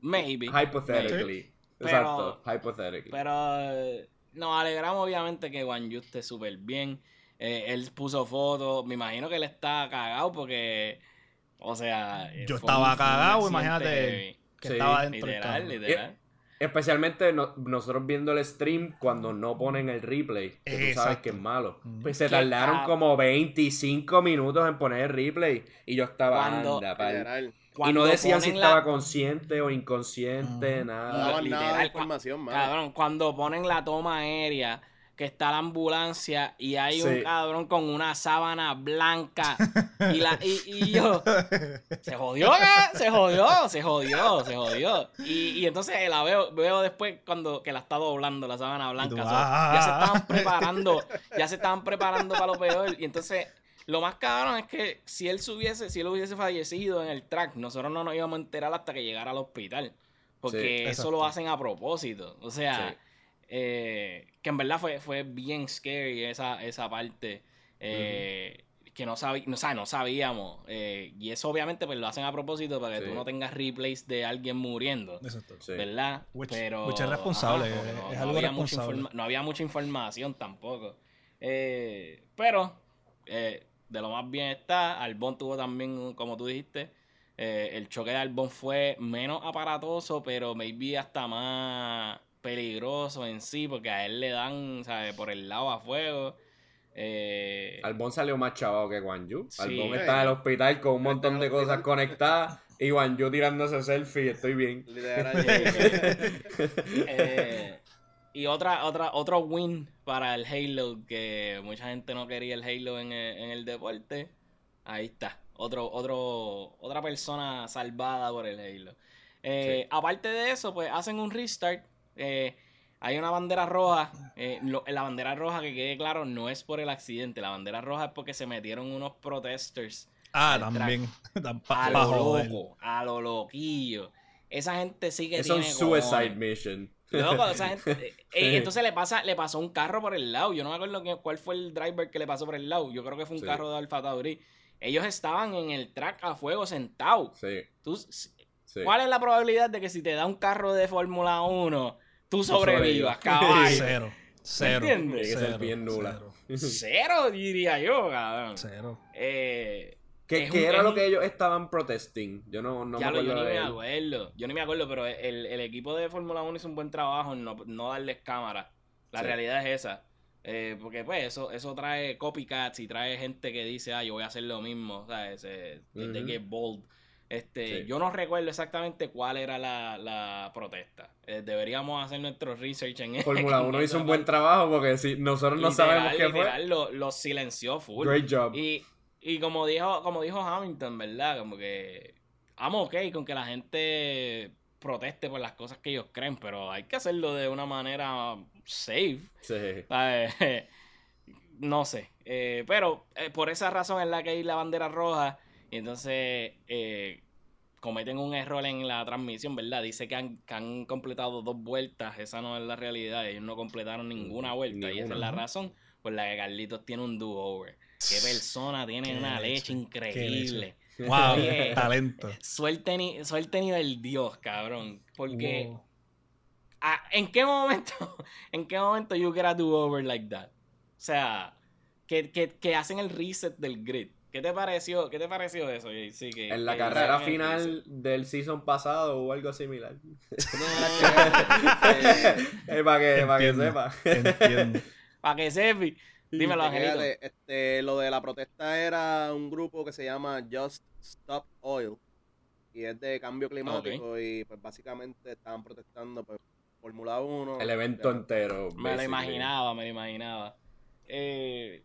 Maybe. Hypothetically. Pero- Exacto, hypothetically. Pero eh, nos alegramos obviamente que Juan Yu esté súper bien. Eh, él puso fotos. Me imagino que él está cagado porque. O sea. eh, Yo estaba un cagado, imagínate que Sí. estaba dentro del Literal, carro. literal. Especialmente no- nosotros viendo el stream cuando no ponen el replay, que tú sabes que es malo. Ujú. Pues se tardaron como 25 minutos en poner el replay y yo estaba Cuando- anda, Literal. Y no decían si la- estaba consciente o inconsciente, Ujú. No nada. daban nada literal, de información, mano. Cabrón, cuando ponen la toma aérea, que está la ambulancia y hay un cabrón con una sábana blanca y, la, y, y yo, se jodió, ¿eh? se jodió, se jodió, se jodió. Y, y entonces la veo, veo después cuando que la está doblando la sábana blanca. ah. ya se estaban preparando, ya se estaban preparando para lo peor. Y entonces, lo más cabrón es que si él se hubiese, si él hubiese fallecido en el track, nosotros no nos íbamos a enterar hasta que llegara al hospital. Porque Sí, eso lo hacen a propósito. O sea, Sí. eh, que en verdad fue, fue bien scary esa, esa parte. eh, Que no, sabi- no, o sea, no sabíamos. eh, y eso obviamente pues lo hacen a propósito para que Sí. tú no tengas replays de alguien muriendo. Exacto. Sí. ¿Verdad? Which- Pero. which es responsable, porque es algo había mucha responsable. informa- no había mucha información tampoco. Eh, pero, eh, de lo más bien está, Albón tuvo también, como tú dijiste, eh, el choque de Albón fue menos aparatoso, pero maybe hasta más peligroso en sí, porque a él le dan, ¿sabes? Por el lado a fuego. Eh, Albón salió más chavado que Guan Yu. Sí. Albón está en el hospital con un montón de cosas conectadas y Guan Yu tirándose selfie. Estoy bien. Eh, y otra, otra, otro win para el Halo, que mucha gente no quería el Halo en el, en el deporte. Ahí está. Otro, otro, otra persona salvada por el Halo. Eh, Sí. Aparte de eso, pues hacen un restart. Eh, hay una bandera roja. eh, lo- la bandera roja, que quede claro, no es por el accidente. La bandera roja es porque se metieron unos protesters Ah, también. A lo joder. loco, a lo loquillo. Esa gente sí que Es un tiene suicide cojones. mission. Loco, esa gente- eh, entonces le pasa, le pasó un carro por el lado. Yo no me acuerdo que- cuál fue el driver que le pasó por el lado. Yo creo que fue un Sí. carro de Alfa Tauri. Ellos estaban en el track a fuego sentados. Sí, Tú- sí. ¿Cuál es la probabilidad de que si te da un carro de Fórmula 1, tú sobrevivas, caballo? Cero. Cero. entiendes? Tiene que ser Cero, bien nula. Cero. Cero, diría yo, cabrón. Cero. Eh, ¿Qué, Es qué un- era lo que ellos estaban protesting? Yo no, no ya me lo, yo acuerdo ni me acuerdo. Yo ni me acuerdo, pero el, el equipo de Fórmula 1 hizo un buen trabajo en no, no darles cámara. La Sí. realidad es esa. Eh, porque pues eso, eso trae copycats y trae gente que dice, ah, yo voy a hacer lo mismo. O sea, they Ujú. get bold. Este, Sí. Yo no recuerdo exactamente cuál era la, la protesta. Eh, deberíamos hacer nuestro research en Fórmula en 1 esa hizo un buen trabajo porque si nosotros no Literal, sabemos qué fue. literal, Lo, lo silenció full. Great job. Y, y como dijo, como dijo Hamilton, ¿verdad? Como que I'm ok con que la gente proteste por las cosas que ellos creen, pero hay que hacerlo de una manera safe. Sí. ¿sabes? no sé. Eh, pero eh, por esa razón es la que hay la bandera roja. Y entonces eh, cometen un error en la transmisión, ¿verdad? Dice que han, que han completado dos vueltas. Esa no es la realidad. Ellos no completaron ninguna vuelta. Y esa es la razón por la que Carlitos tiene un do-over. Qué persona tiene Qué una leche, increíble. Wow, Oye. talento. Suerte ni, suerte ni del Dios, cabrón. Porque, Wow. ah, ¿en qué momento, en qué momento you get a do-over like that? O sea, que, que, que hacen el reset del grid. ¿Qué te pareció, qué te pareció eso, Sí, que, En la que carrera final del season pasado o algo similar. Eh, para que, para que Entiendo. sepa. Entiendo. Para que sepi. Dímelo, Angelito. Este, lo de la protesta era un grupo que se llama Just Stop Oil y es de cambio climático y pues básicamente estaban protestando pues Fórmula 1. El evento ya. entero. Me lo imaginaba, me lo imaginaba. Eh,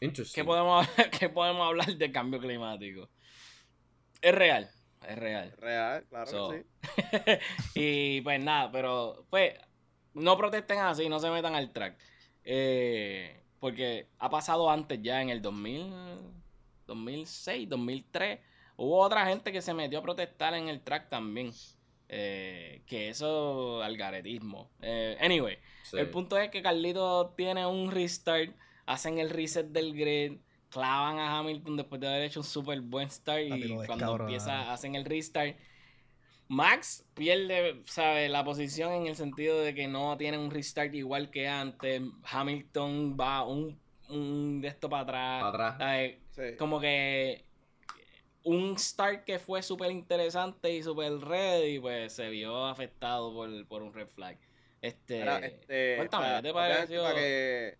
Interesting. ¿qué, podemos, ¿Qué podemos hablar de cambio climático? Es real, es real. Real, claro So, que sí. y pues nada, pero pues no protesten así, no se metan al track. Eh, porque ha pasado antes ya en el 2000, 2006, 2003. Hubo otra gente que se metió a protestar en el track también. Eh, que eso, algaretismo. Eh, anyway, Sí. el punto es que Carlito tiene un restart, hacen el reset del grid, clavan a Hamilton después de haber hecho un súper buen start y cuando empieza, hacen el restart. Max pierde, sabe, la posición en el sentido de que no tiene un restart igual que antes. Hamilton va un, un de esto para atrás. Para atrás. Como que un start que fue súper interesante y súper ready, pues se vio afectado por, por un red flag. Este, este, cuéntame, para- ¿qué te pareció? Para que,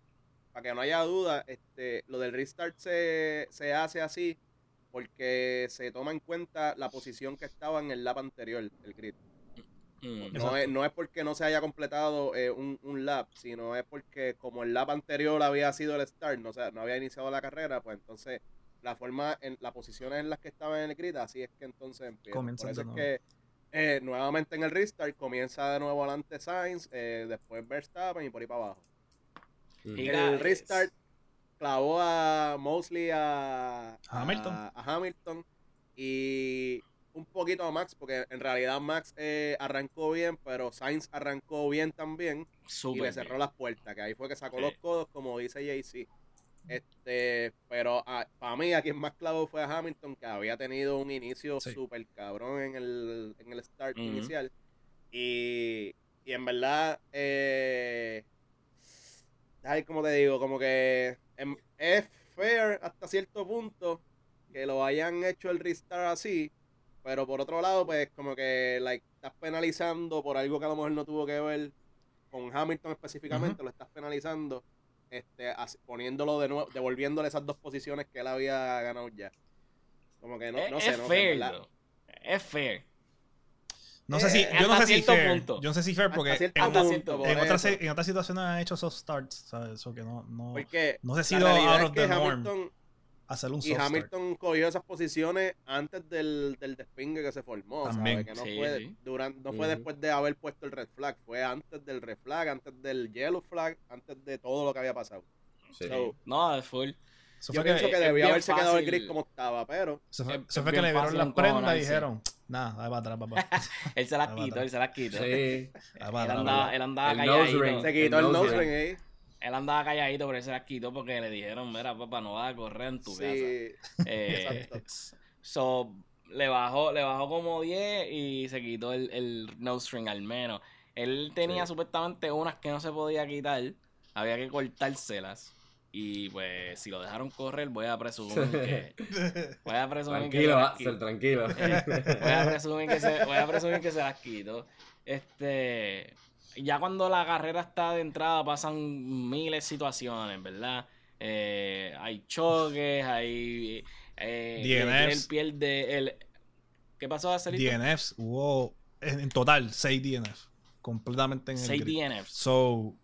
para que no haya duda, este, lo del restart se, se hace así porque se toma en cuenta la posición que estaba en el lap anterior, el grid. Mm. No es, no es porque no se haya completado eh, un, un lap, sino es porque como el lap anterior había sido el start, no, o sea, no había iniciado la carrera, pues entonces la forma, en las posiciones en las que estaba en el grid, así es que entonces empieza. Comienza Por eso de es que eh, nuevamente en el restart comienza de nuevo adelante Sainz, eh, después Verstappen y por ahí para abajo. Mm. Y- El restart clavó a Mosley a, A Hamilton. a- a Hamilton y un poquito a Max, porque en realidad Max eh, arrancó bien, pero Sainz arrancó bien también y súper le cerró bien. las puertas, que ahí fue que sacó Sí. los codos, como dice JC. Este, pero para mí, a quien más clavó fue a Hamilton, que había tenido un inicio Sí. súper cabrón en el, en el start inicial. Y, y en verdad, eh, ay, como te digo, como que es fair hasta cierto punto que lo hayan hecho el restart así, pero por otro lado, pues como que like, estás penalizando por algo que a lo mejor no tuvo que ver con Hamilton específicamente, lo estás penalizando, este, así- poniéndolo de nuevo, devolviéndole esas dos posiciones que él había ganado ya. Como que no, no es sé, no fair. Es fair. No sé si, Eh, yo no sé si fair. punto. Yo no sé si fair porque en, hasta otras- cierto por en otras, en otras situaciones han hecho esos starts, ¿sabes? Eso que no, no, Porque no sé si lo out es of que the norm Hamilton, hacer un y soft start. Hamilton cogió esas posiciones antes del, del despingue que se formó, También. ¿sabes? Que no Sí, fue, sí. durante, no fue después de haber puesto el red flag, fue antes del red flag, antes del yellow flag, antes de todo lo que había pasado. Sí. So, No, es full. Eso yo fue pienso que, bien haberse quedado el grid como estaba, pero eso fue, es- es fue que le vieron las prendas y dijeron, nada, dale para atrás, papá. Él se las quitó, él se las quitó. Sí. Él atrás, andaba, él andaba calladito. ring. se quitó El el, nose ring. ring ahí. Él andaba calladito, pero él se las quitó porque le dijeron, mira, papá, no vas a correr en tu casa. Sí, Eh, Exacto. so, le bajó, le bajó como 10 y se quitó el, el nose ring al menos. Él tenía Sí. supuestamente unas que no se podía quitar, había que cortárselas. Y pues, si lo dejaron correr, voy a presumir que. Voy a presumir que. se Tranquilo, las tranquilo. Voy a presumir que se, voy a presumir que se las quito. Este. Ya cuando la carrera está de entrada pasan miles de situaciones, ¿verdad? Eh, hay choques, hay. Eh, DNFs. Él pierde el. ¿Qué pasó, Acelito? DNFs, hubo en, en total 6 DNFs. Completamente en el 6 grid. DNFs. So,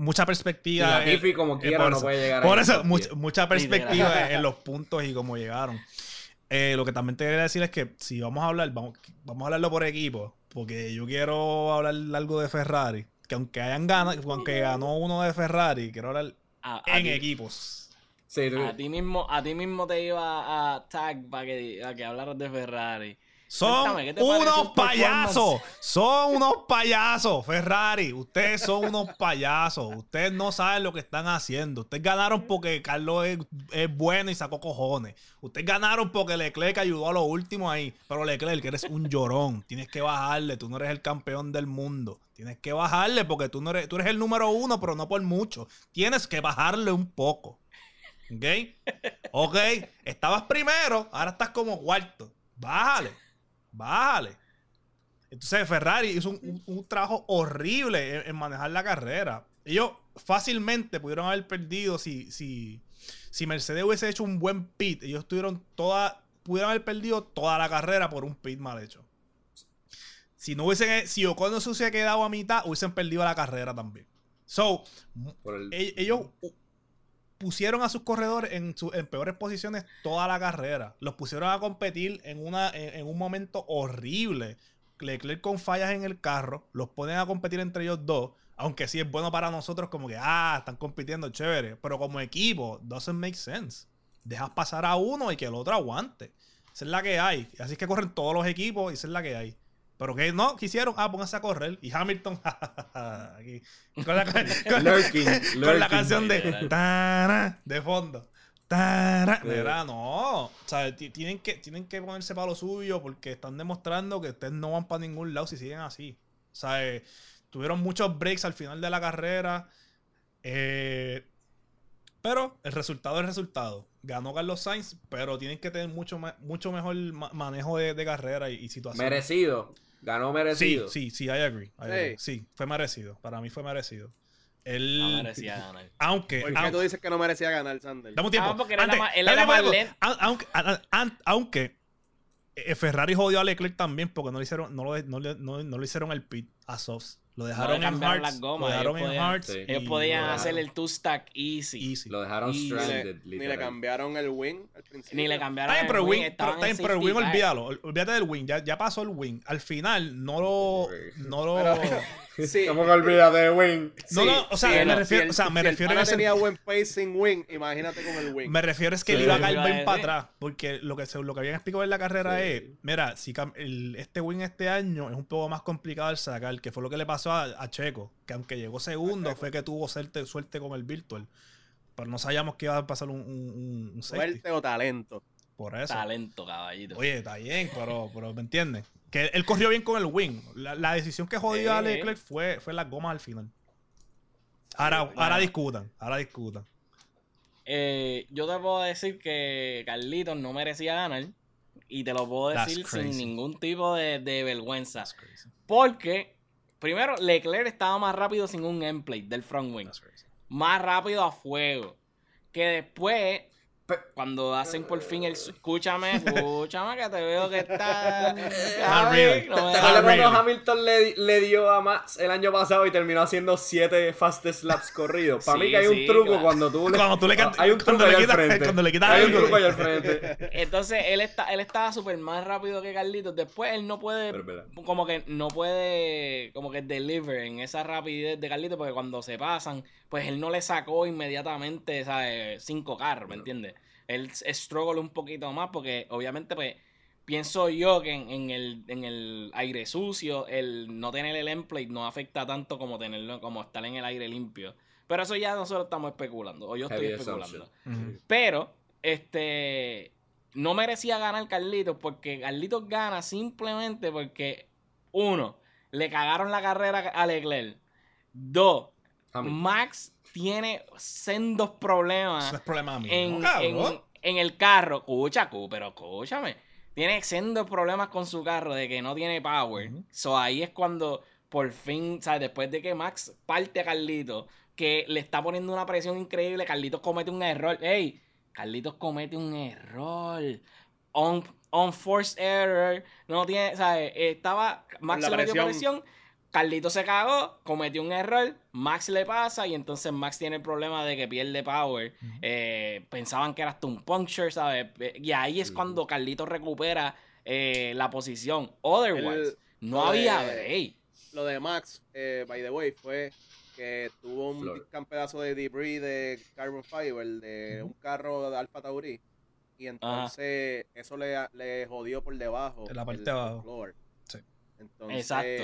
mucha Y perspectiva. Tiffy como eh, quiera por no eso. puede llegar Por a eso, mucha, perspectiva en los puntos y cómo llegaron. Eh, lo que también te quería decir es que si vamos a hablar, vamos, vamos a hablarlo por equipo. Porque yo quiero hablar algo de Ferrari. Que aunque hayan ganado, aunque ganó uno de Ferrari, quiero hablar A, a en equipos. Sí, a ti mismo, a ti mismo te iba a tag para que, a que hablaras de Ferrari. Son Cuéntame, ¿qué te pareció unos payasos. Son unos payasos, Ferrari. Ustedes son unos payasos. Ustedes no saben lo que están haciendo. Ustedes ganaron porque Carlos es, es bueno y sacó cojones. Ustedes ganaron porque Leclerc ayudó a lo último ahí. Pero Leclerc, que eres un llorón. Tienes que bajarle. Tú no eres el campeón del mundo. Tienes que bajarle porque tú, no eres, tú eres el número uno, pero no por mucho. Tienes que bajarle un poco. ¿Ok? Ok. Estabas primero, ahora estás como cuarto. Bájale. Bájale. Entonces Ferrari hizo un, un- un trabajo horrible en, en manejar la carrera. Ellos fácilmente pudieron haber perdido si, si, si Mercedes hubiese hecho un buen pit. Ellos tuvieron toda, pudieron haber perdido toda la carrera por un pit mal hecho. Si no hubiesen, si Ocon se hubiese quedado a mitad, hubiesen perdido la carrera también. So, el- e- ellos pusieron a sus corredores en, su- en peores posiciones toda la carrera. Los pusieron a competir en, una, en, un momento horrible. Leclerc con fallas en el carro. Los ponen a competir entre ellos dos. Aunque sí es bueno para nosotros como que, ah, están compitiendo, chévere. Pero como equipo, doesn't make sense. Dejas pasar a uno y que el otro aguante. Esa es la que hay. Así es que corren todos los equipos y esa es la que hay. Pero que no, quisieron, ah, pónganse a correr. Y Hamilton, aquí, con la, con- Lurking, con la lurking. canción de de fondo. Tara. Sí. Mira, no. O sea, ti- tienen que, tienen que ponerse para lo suyo porque están demostrando que ustedes no van para ningún lado si siguen así. O sea, eh, tuvieron muchos breaks al final de la carrera. eh, pero el resultado es el resultado. Ganó Carlos Sainz, pero tienen que tener mucho, mucho mejor ma- manejo de, de carrera y, y situación. Merecido. Ganó Sí, merecido. sí, sí, I agree. I agree. Sí. Sí, fue merecido. Para mí fue merecido. Él, No merecía ganar. aunque, ¿Por qué aunque- tú dices que no merecía ganar, Sander? Dame un tiempo. Ah, porque era Antes, más lento. Aunque, Ferrari jodió a Leclerc también porque no le hicieron, no lo, no le, no- no le hicieron el pit a Softs. Lo dejaron en cambiaron Hearts. las gomas, Lo dejaron ellos en podían- Hearts. Sí. Ellos podían hacer el two-stack easy. Easy. Lo dejaron Y- Ni stranded, le, ni le cambiaron el wing al principio. Ni le cambiaron pero el wing, pero, está bien, en pero el car. olvídalo. Ol- Olvídate del wing. Ya, ya pasó el wing. Al final no lo. No lo. Sí. ¿Cómo que olvídate de Wing? No, no, o sea, Sí, me no, refiero- si el- o sea, me si refiero pana ese- tenía buen pace sin wing, imagínate con el wing. Me refiero es que Sí. él iba a caer a bien para atrás. Porque lo que, se- lo que habían explicado en la carrera Sí. es: mira, si el- este win este año es un poco más complicado de sacar, que fue lo que le pasó a, a Checo. Que aunque llegó segundo, fue que tuvo suerte, suerte con el Virtual. Pero no sabíamos que iba a pasar un, un, un- un safety. Suerte o talento. Por eso. Talento, caballito. Oye, está bien, pero, pero ¿me entiendes? Que él corrió bien con el wing. La, la decisión que jodió a. Leclerc fue, fue las gomas al final. Ahora, ahora discutan, ahora discutan. Eh, yo te puedo decir que Carlitos no merecía ganar. Y te lo puedo decir sin ningún tipo de, de vergüenza. Porque, primero, Leclerc estaba más rápido sin un endplate del front wing. Más rápido a fuego. Que después, cuando hacen por fin el... Escúchame, escúchame, que te veo que está... No me ¿Te acuerdas cuando really? Hamilton le, le dio a Max el año pasado y terminó haciendo 7 fastest laps corridos? Para Sí, mí que hay un sí, truco claro. cuando tú le... Cuando tú le Hay un truco cuando le ahí al quitas- frente. cuando le quitas Hay un truco ahí al frente. Entonces él está, él estaba súper más rápido que Carlitos. Después él no puede, como que no puede, como que deliver en esa rapidez de Carlitos, porque cuando se pasan, pues él no le sacó inmediatamente, ¿sabes? Cinco carros, ¿me entiendes? Él struggle un poquito más porque obviamente, pues, pienso yo que en, en el, en el aire sucio, el no tener el endplate no afecta tanto como tenerlo, como estar en el aire limpio. Pero eso ya nosotros estamos especulando, o yo estoy Heavy especulando. Pero, este, no merecía ganar Carlitos porque Carlitos gana simplemente porque, uno, le cagaron la carrera a Leclerc. Dos, Hamilton. Max tiene sendos problemas Eso es problema mío. en, en- en el carro. Escucha, cu, pero escúchame. Tiene sendos problemas con su carro de que no tiene power. So ahí es cuando por fin, ¿sabes? Después de que Max parte a Carlitos, que le está poniendo una presión increíble, Carlitos comete un error. ¡Ey! Carlitos comete un error. On, unforced error. No tiene, ¿sabes? Estaba. Max la le metió presión. Carlitos se cagó, cometió un error, Max le pasa y entonces Max tiene el problema de que pierde power. Eh, pensaban que era hasta un puncture, ¿sabes? Y ahí es cuando Carlitos recupera eh, la posición. Otherwise, El- no había de- break. Lo de Max, eh, by the way, fue que tuvo un Flor. gran pedazo de debris de carbon fiber de un carro de Alfa Tauri y entonces eso le, le jodió por debajo. En la parte de abajo. floor. Sí. Entonces, Exacto.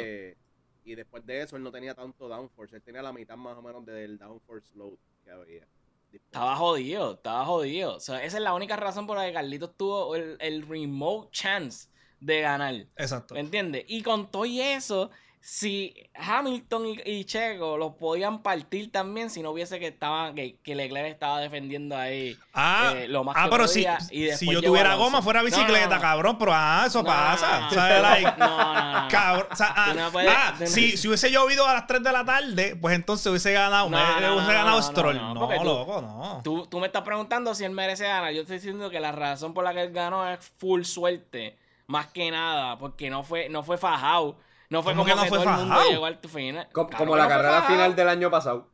Y después de eso él no tenía tanto downforce, él tenía la mitad más o menos del downforce load que había. Estaba jodido, estaba jodido. O sea, esa es la única razón por la que Carlitos tuvo el, el remote chance de ganar. Exacto. ¿Me entiendes? Y con todo y eso, si Hamilton y, y Checo los podían partir también si no hubiese que estaban que, que Leclerc estaba defendiendo ahí Ah, eh, lo más ah que pero si, podía, y después si yo tuviera goma fuera bicicleta, no, no. cabrón, pero ah, eso No, pasa. sea, like, no, no, no. Cabrón, o sea, ah, puedes- ah, si, si hubiese llovido a las 3 de la tarde, pues entonces hubiese ganado, hubiese ganado Stroll. no, tú- loco, no. Tú, tú me estás preguntando si él merece ganar. Yo estoy diciendo que la razón por la que él ganó es full suerte. Más que nada. Porque no fue, no fue fajado. No fue ¿Cómo como que no que fue todo el mundo fajao? llegó al final. Claro Como la no carrera final del año pasado.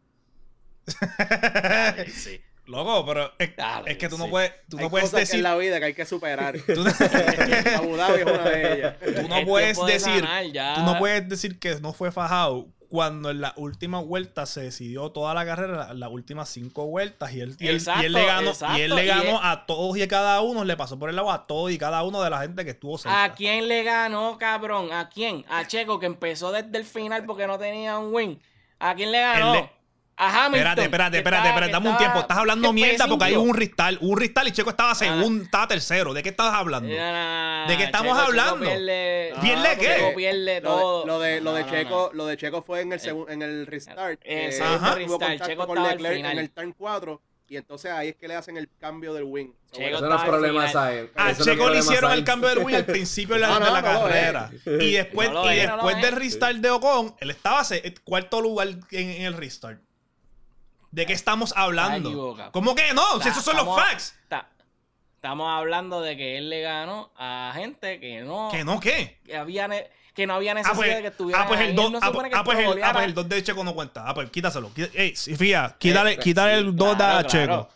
Sí. Loco, pero es, que tú no puedes, tú Hay no puedes cosas que decir. en la vida que hay que superar. Tú, Abu Dhabi es una de ellas. tú no Es puedes decir. ganar, ya. Tú no puedes decir que no fue fajado cuando en la última vuelta se decidió toda la carrera, la- las últimas cinco vueltas, y él, y él, y él Exacto, le ganó, y él le y ganó él- a todos y a cada uno, le pasó por el lado a todos y cada uno de la gente que estuvo cerca. ¿A quién le ganó, cabrón? ¿A quién? A Checo, que empezó desde el final porque no tenía un win. ¿A quién le ganó? Espérate, espérate, espérate, espérate, dame un tiempo. Estás hablando mierda porque hay un ristal, un ristal y Checo estaba segundo, estaba tercero. ¿De qué estás hablando? Ah, ¿De qué estamos Checo- Checo hablando? pierde- ¿Pierde Checo qué? pierde Lo todo. de, lo de, lo de No, no, Checo, no. lo de Checo fue en el segun- en el restart. Exacto, tuvo restart. contacto Checo con estaba al Leclerc final. en el turn 4 y entonces ahí es que le hacen el cambio del wing. So, Checo Eso no es problema. ¿sabes? A Checo le hicieron el cambio del win al principio de la, No, no, de la no lo carrera. Y después, y después es. del restart de Ocon, él estaba se- cuarto lugar en, en el restart. ¿De qué estamos hablando? ¿Cómo que no? Si esos son los facts. estamos hablando de que él le ganó a gente que no, ¿Que no qué? que había ne- que no había Ah, necesidad pues, de que estuviera ah, pues el 2 no se supone que ah, pues el, ah, pues el 2 de Checo no cuenta. Ah, pues quítaselo. Quí- Ey, Sofía, quítale, Eh, quítale el 2 Claro, a Checo.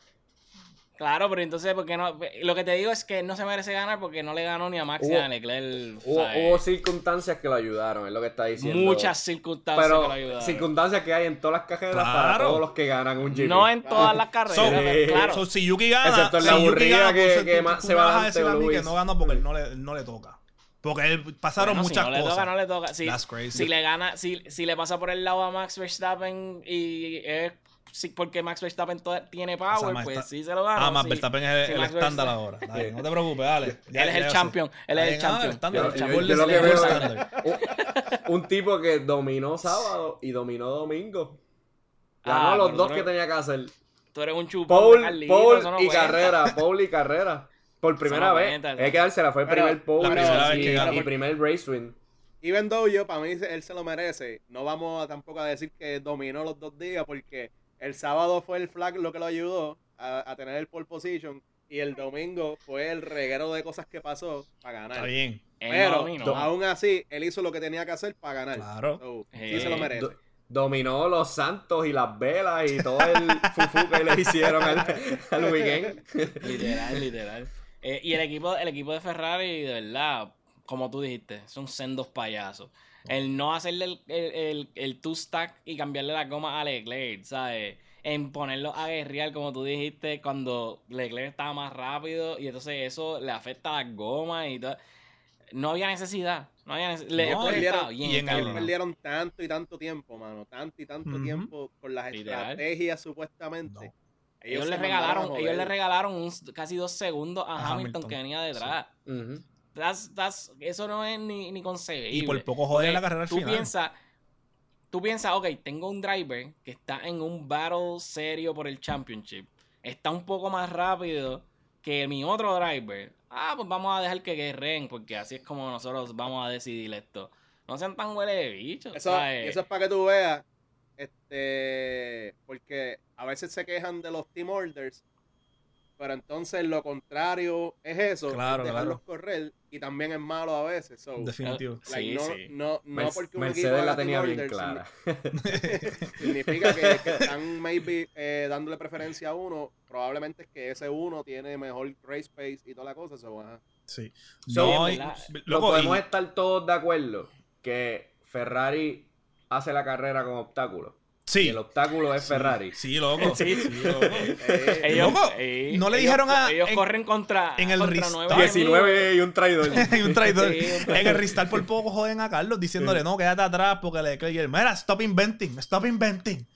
Claro. Pero entonces, ¿por qué no? Lo que te digo es que no se merece ganar porque no le ganó ni a Max ni Hubo- a Leclerc. Hubo, circunstancias que lo ayudaron, es lo que está diciendo. Muchas circunstancias que lo Pero ayudaron. circunstancias que hay en todas las carreras para Claro. todos los que ganan un GP. No en todas las carreras, So, pero claro. so, si Yuki gana, Excepto en la si aburrida gana, que- tú- tú se va a decir a mí que no ganó porque él no le, no le toca. Porque él pasaron Bueno, muchas si no cosas. le toca, no le toca. Si, That's crazy. si le gana, si, si le pasa por el lado a Max Verstappen y es sí, porque Max Verstappen tiene power, O sea, Max pues sí se lo gana. Ah, sí. Verstappen es el, Sí, el Max estándar ahora. Dale, no te preocupes, dale. Ya- Él es el champion, él es el Ah, champion. un, tipo que dominó sábado y dominó domingo. Ganó Ah, los dos que tenía que hacer. Tú eres un chupón Paul, Carlito, Paul no y cuenta. carrera, Paul y carrera. Por primera no vez. cuenta. Hay que dársela, fue el Pero primer Paul la primera y, vez que ganó. y primer race win. Even though yo, para mí, él se lo merece. No vamos a tampoco a decir que dominó los dos días porque el sábado fue el flag lo que lo ayudó a, a tener el pole position y el domingo fue el reguero de cosas que pasó para ganar. Está bien. Pero dominó. aún así, él hizo lo que tenía que hacer para ganar. Claro. So, sí Eh, se lo merece. Do- dominó los santos y las velas y todo el fufu que le hicieron al, al weekend. Literal, literal. Eh, y el equipo, el equipo de Ferrari, de verdad, como tú dijiste, son sendos payasos. El no hacerle el, el, el, el two-stack y cambiarle la goma a Leclerc, ¿sabes? En ponerlo a guerrear, como tú dijiste, cuando Leclerc estaba más rápido y entonces eso le afecta a las gomas y todo. No había necesidad. No había necesidad. No, perdieron- bien, y en el- Ellos perdieron tanto y tanto tiempo, mano. Tanto y tanto tiempo con las Literal. estrategias, supuestamente. No. Ellos, se le regalaron, ellos le regalaron un- casi dos segundos a, A Hamilton, Hamilton, que venía detrás. Ujú. That's- that's- eso no es ni, ni concebible. Y por poco joder la carrera al tú final. Piensas, tú piensas, ok, tengo un driver que está en un battle serio por el championship. Está un poco más rápido que mi otro driver. Ah, pues vamos a dejar que guerren, porque así es como nosotros vamos a decidir esto. No sean tan huele de bichos. Eso, ¿sabes? eso es para que tú veas. Este. Porque a veces se quejan de los team orders. Pero entonces lo contrario es eso. Claro, es dejarlos claro. correr. Y también es malo a veces. So, Definitivo. like, Sí, no, sí. no, no Merce- porque un equipo Mercedes la tenía bien orders, clara. Significa que, que están maybe eh, dándole preferencia a uno. Probablemente es que ese uno tiene mejor race pace y toda la cosa. So, ajá. Sí. So, No, loco, podemos y- estar todos de acuerdo que Ferrari hace la carrera con obstáculos. Y Sí. el obstáculo es Ferrari. Sí, loco. Sí. Sí, loco. Eh, Ellos, Loco, eh, no le ellos- dijeron a- Ellos en- corren contra. en el contra restart. nueve 19 y un traidor. Hay un traidor. Sí, un traidor. En el restart por poco joden a Carlos diciéndole, no, quédate atrás porque le Mira, stop inventing, stop inventing.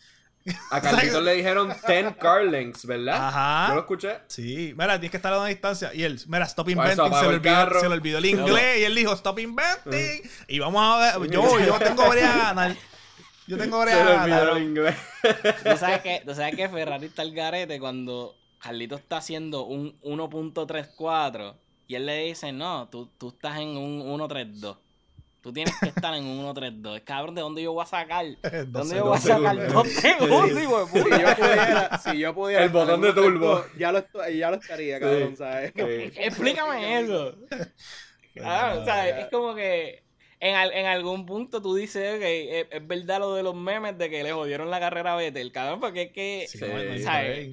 A Carlitos le dijeron 10 car lengths, ¿verdad? Ajá. Yo lo escuché. Sí, mira, tienes que estar a una distancia. Y él, mira, stop eso inventing. Se le, olvidó, se le olvidó el inglés. Y él dijo, stop inventing. Y vamos a ver. Yo, yo tengo brea a ganar. Yo tengo brea Se a le olvidó ganar. el inglés. ¿Tú sabes que, tú sabes que Ferrari está al garete cuando Carlito está haciendo un 1.34 y él le dice, no, tú, tú estás en un 1.32. Tú tienes que estar en un 1.32. Cabrón, ¿de dónde yo voy a sacar? ¿De Dos dónde yo voy a segundos. sacar dos segundos, hijo de Si yo pudiera, si yo pudiera El botón de turbo. Ya lo, ya lo estaría, cabrón, ¿sabes? Sí. Explícame eso. Ah, o sea, es como que en, al- en algún punto tú dices que es, es verdad lo de los memes de que le jodieron la carrera a Vettel, cabrón, porque es que Sí, ¿sabes?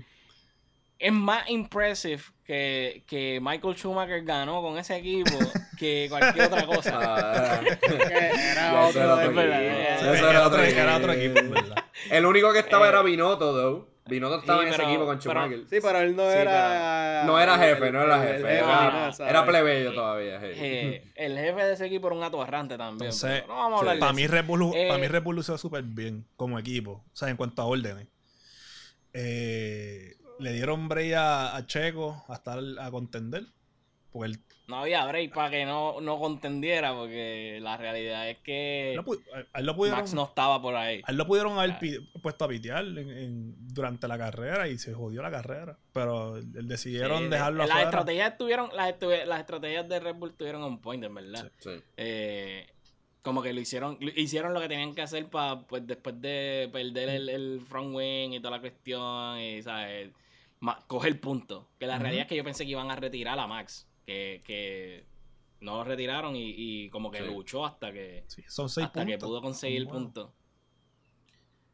es más impressive que, que Michael Schumacher ganó con ese equipo que cualquier otra cosa. Ah. Era otro era otro es verdad, equipo. verdad. El único que estaba Eh, era Binotto, though. Binotto estaba sí, en ese equipo con pero- Schumacher. Sí, pero él no Sí, era. No era jefe, el- no era jefe. el Era, no, ¿sabes? era plebeyo todavía. sí. Eh, el jefe de ese equipo era un atorrante también. Entonces, no vamos a hablar de Para mí, Red Bull, Eh, para mí Red Bull lució súper bien como equipo. O sea, en cuanto a órdenes. Eh, le dieron break a, a Checo hasta a contender. No había break para que no, no contendiera, porque la realidad es que lo pu- a él lo pudieron, Max no estaba por ahí. a él lo pudieron haber puesto a pitear en- en- durante la carrera y se jodió la carrera. Pero él decidieron Sí, dejarlo las afuera. estrategias estuvieron, las, estu- las estrategias de Red Bull estuvieron on point, en verdad. Sí. Eh, como que lo hicieron, lo- hicieron lo que tenían que hacer para, pues después de perder el, el front wing y toda la cuestión, y sabes, ma- coger punto. Que la realidad es que yo pensé que iban a retirar a Max, que, que no lo retiraron y, y como que Sí. luchó hasta que, Sí, son seis hasta puntos. que pudo conseguir el Son buenos. punto.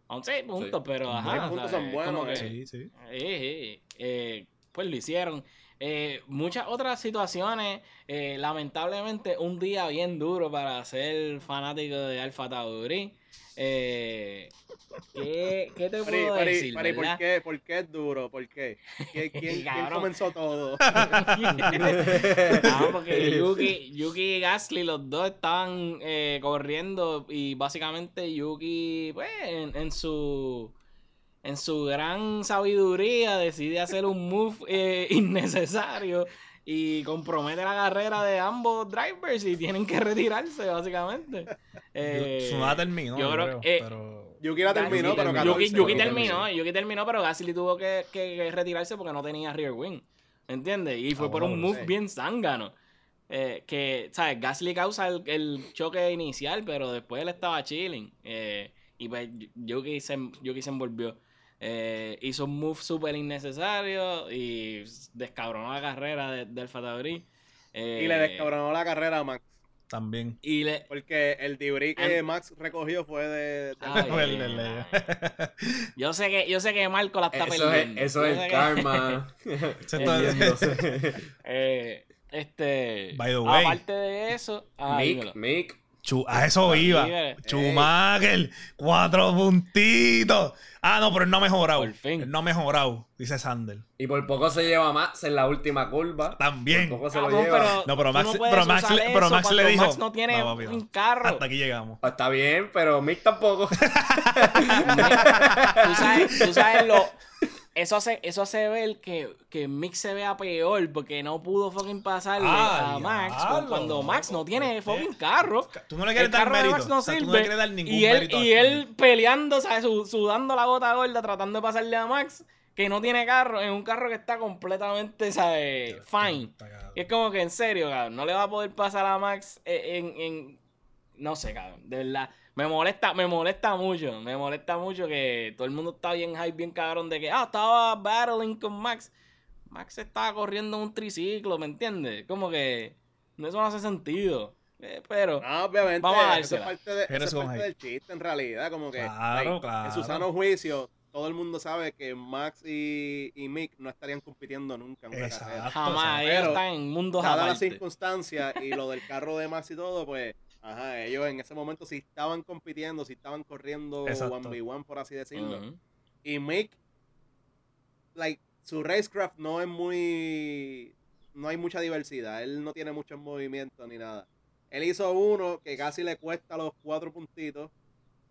Son seis puntos, Sí. pero ajá. buenos. puntos son buenos, Como que-. Sí, sí. eh, eh, pues lo hicieron. Eh, muchas otras situaciones, eh, lamentablemente, un día bien duro para ser fanático de Alfa Tauri. Eh, ¿qué, qué te puedo pari, decir? pari, ¿por qué, ¿por qué es duro? ¿Por qué? ¿Quién, quién, quién Cabrón. comenzó todo? Ah, porque Yuki, Yuki y Gasly, los dos estaban eh, corriendo y básicamente Yuki, pues, en, en su en su gran sabiduría decide hacer un move eh, innecesario y compromete la carrera de ambos drivers y tienen que retirarse, básicamente. Eh, Tsunoda terminó, yo yo creo- creo, eh, pero... Yuki la terminó, Yuki pero terminó. 14. Yuki, Yuki terminó, terminó. Yuki terminó, pero Gasly tuvo que, que- que retirarse porque no tenía rear wing. ¿Entiendes? Y fue Ah, por bueno, un move sí. bien zángano. Eh, que, ¿sabes? Gasly causa el, el choque inicial, pero después él estaba chilling. Eh, y pues Yuki se, Yuki se envolvió. Eh, hizo un move súper innecesario y descabronó la carrera de, del Tauri. Eh, Y le descabronó la carrera a Max. También. Y le. Porque el debris que Max recogió fue de. de- Ay, Fue ay, el- el- ay. Yo sé que, yo sé que Marco la está Eso es, perdiendo. eso es que- karma. Eso es. Eh, este. By the way. Aparte de eso. ah. Mick, Mick. Chu- a eso iba. Schumacher, cuatro puntitos. Ah, no, pero él no ha mejorado. Por fin. Él no ha mejorado, dice Sander. Y por poco se lleva Max en la última curva. También. Por poco se lo lleva. pero No, pero Max- no pero Max le- pero Max le dijo, Max no tiene "No, papi, un carro. Hasta aquí llegamos. Ah, Está bien, pero Mick tampoco. tú sabes, tú sabes lo. Eso hace, eso hace ver que, que Mick se vea peor porque no pudo fucking pasarle Ah, a Max diablo, cuando Max no tiene ¿por qué? fucking carro. Tú no le El quieres dar carro de mérito. Max no o sea, tú no sirve. le quieres dar ningún y él, mérito. y él peleando, ¿sabes? Su- Sudando la gota gorda, tratando de pasarle a Max, que no tiene carro, en un carro que está completamente, ¿sabes? Fine. Y es como que en serio, cabrón, no le va a poder pasar a Max en, en- en- no sé, cabrón, de verdad. Me molesta, me molesta mucho, me molesta mucho que todo el mundo está bien hype, bien cabrón de que, ah, estaba battling con Max. Max estaba corriendo un triciclo, ¿me entiendes? Como que eso no hace sentido. Eh, pero, No, obviamente. Vamos a eso es dársela. parte, de, eso es parte del chiste, en realidad. Como que. Claro, like, claro. En su sano juicio, todo el mundo sabe que Max y, y Mick no estarían compitiendo nunca en una Exacto. carrera. jamás, Pero, ellos están en mundos Dadas las circunstancias y lo del carro de Max y todo, pues Ajá, ellos en ese momento sí estaban compitiendo, sí estaban corriendo Exacto. 1v1, por así decirlo. Y Mick, like, su racecraft no es muy. No hay mucha diversidad. Él no tiene muchos movimientos ni nada. Él hizo uno que casi le cuesta los cuatro puntitos.